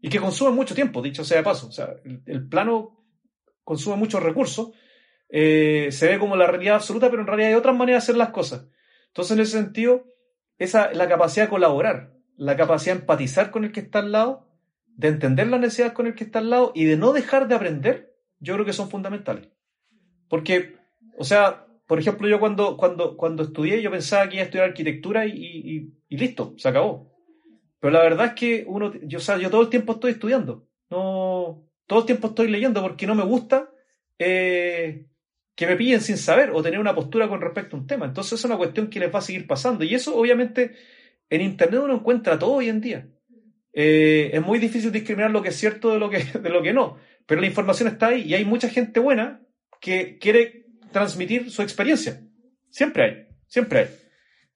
Y que consumen mucho tiempo, dicho sea de paso. O sea, el, plano consume muchos recursos, eh, se ve como la realidad absoluta, pero en realidad hay otras maneras de hacer las cosas. Entonces, en ese sentido, esa, la capacidad de colaborar, la capacidad de empatizar con el que está al lado, de entender las necesidades con el que está al lado y de no dejar de aprender, yo creo que son fundamentales. Porque, o sea, por ejemplo, yo cuando, cuando, cuando estudié, yo pensaba que iba a estudiar arquitectura y, listo, se acabó. Pero la verdad es que uno, yo, o yo todo el tiempo estoy estudiando. No, todo el tiempo estoy leyendo porque no me gusta eh, que me pillen sin saber o tener una postura con respecto a un tema. Entonces es una cuestión que les va a seguir pasando. Y eso obviamente en Internet uno encuentra todo hoy en día. Eh, es muy difícil discriminar lo que es cierto de lo que, de lo que no. Pero la información está ahí y hay mucha gente buena que quiere transmitir su experiencia. Siempre hay, siempre hay.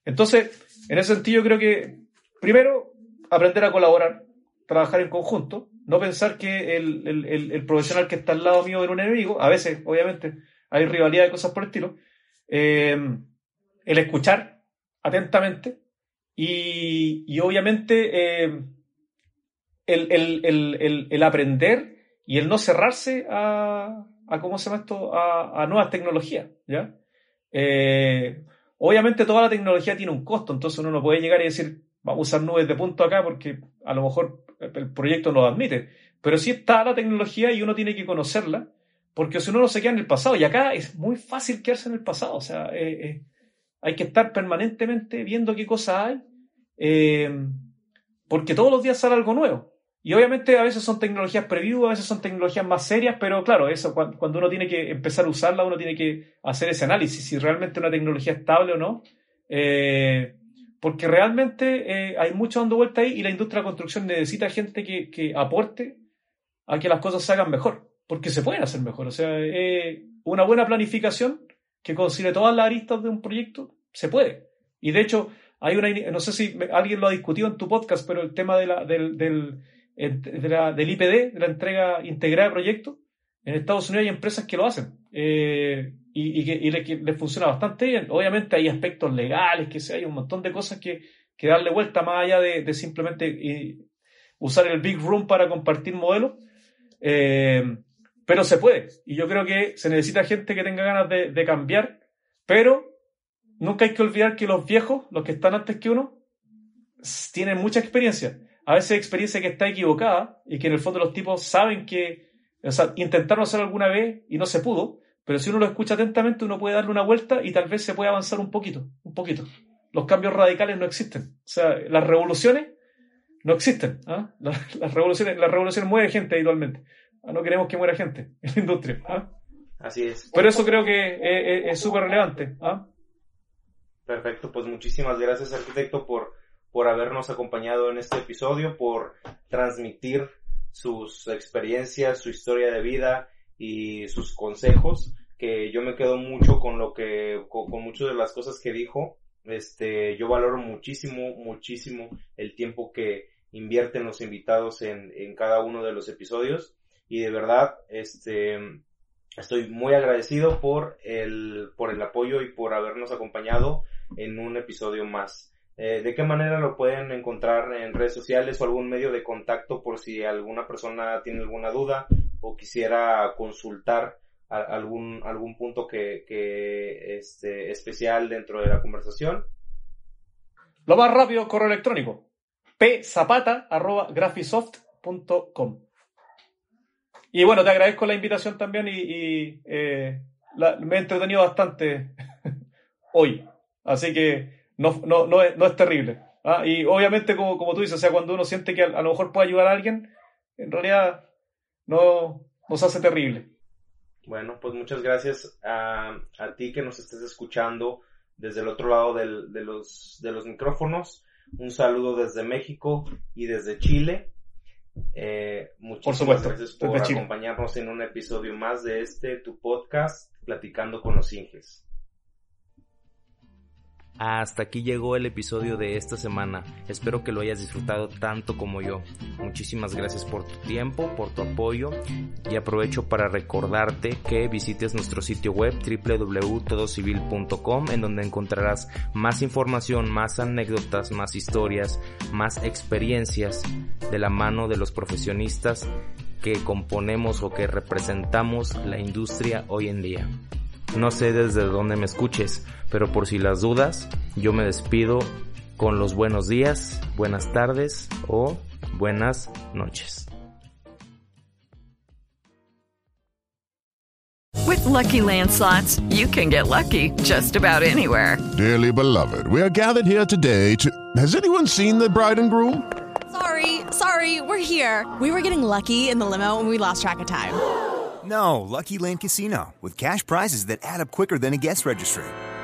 Entonces, en ese sentido creo que, primero, aprender a colaborar, trabajar en conjunto, no pensar que el, el, el profesional que está al lado mío es un enemigo, a veces, obviamente, hay rivalidad de cosas por el estilo. Eh, el escuchar atentamente y, obviamente eh, el, aprender y el no cerrarse a, ¿cómo se llama esto? A, nuevas tecnologías, ¿ya? Eh, obviamente toda la tecnología tiene un costo, entonces uno no puede llegar y decir, vamos a usar nubes de punto acá porque a lo mejor el proyecto no lo admite. Pero sí está la tecnología y uno tiene que conocerla porque si uno no se queda en el pasado, y acá es muy fácil quedarse en el pasado, o sea, eh, eh, hay que estar permanentemente viendo qué cosas hay, eh, porque todos los días sale algo nuevo. Y obviamente a veces son tecnologías preview, a veces son tecnologías más serias, pero claro, eso cuando, uno tiene que empezar a usarla, uno tiene que hacer ese análisis, si realmente una tecnología es estable o no. porque realmente hay mucho dando vuelta ahí y la industria de construcción necesita gente que, que aporte a que las cosas se hagan mejor porque se pueden hacer mejor. O sea, una buena planificación que considere todas las aristas de un proyecto, se puede. Y de hecho, hay una, no sé si alguien lo ha discutido en tu podcast, pero el tema de la, del, del, del IPD, de la entrega integrada de proyectos, en Estados Unidos hay empresas que lo hacen eh, y, que les, funciona bastante bien. Obviamente hay aspectos legales, que hay un montón de cosas que, darle vuelta más allá de, simplemente eh, usar el Big Room para compartir modelos. Eh, pero se puede. Y yo creo que se necesita gente que tenga ganas de, cambiar, pero nunca hay que olvidar que los viejos, los que están antes que uno, tienen mucha experiencia. A veces experiencia que está equivocada y que en el fondo los tipos saben que, o sea, intentaron hacer alguna vez y no se pudo, pero si uno lo escucha atentamente uno puede darle una vuelta y tal vez se puede avanzar un poquito, un poquito. Los cambios radicales no existen. O sea, las revoluciones no existen. ¿ah? Las, revoluciones, las revoluciones mueven gente habitualmente. Ah, no queremos que muera gente en la industria. ¿ah? Así es. Pero eso creo que es súper relevante. ¿ah? Perfecto, pues muchísimas gracias arquitecto por, por habernos acompañado en este episodio, por transmitir sus experiencias, su historia de vida y sus consejos, que yo me quedo mucho con lo que, con, muchas de las cosas que dijo. Este, yo valoro muchísimo, muchísimo el tiempo que invierten los invitados en, en cada uno de los episodios y de verdad, este, estoy muy agradecido por el, por el apoyo y por habernos acompañado en un episodio más. Eh, ¿De qué manera lo pueden encontrar en redes sociales o algún medio de contacto por si alguna persona tiene alguna duda o quisiera consultar algún, algún punto que, que este, especial dentro de la conversación? Lo más rápido, correo electrónico. pzapata.graphisoft.com Y bueno, te agradezco la invitación también y, eh, me he entretenido bastante hoy. Así que no, no, no, es, no es terrible. ¿ah? Y obviamente, como, como tú dices, o sea, cuando uno siente que a, lo mejor puede ayudar a alguien, en realidad no nos hace terrible. Bueno, pues muchas gracias a, a ti que nos estés escuchando desde el otro lado del, de, los, de los micrófonos. Un saludo desde México y desde Chile. Eh, muchísimas gracias por acompañarnos en un episodio más de este, tu podcast, Platicando con los Inges. Hasta aquí llegó el episodio de esta semana. Espero que lo hayas disfrutado tanto como yo. Muchísimas gracias por tu tiempo, por tu apoyo y aprovecho para recordarte que visites nuestro sitio web www.todocivil.com en donde encontrarás más información, más anécdotas, más historias, más experiencias de la mano de los profesionistas que componemos o que representamos la industria hoy en día. No sé desde dónde me escuches, pero por si las dudas, yo me despido con los buenos días, buenas tardes o buenas noches. With lucky landslots, you can get lucky just about anywhere. Dearly beloved, we are gathered here today to. Has anyone seen the bride and groom? Sorry, sorry, we're here. We were getting lucky in the limo and we lost track of time. No, Lucky Land Casino, with cash prizes that add up quicker than a guest registry.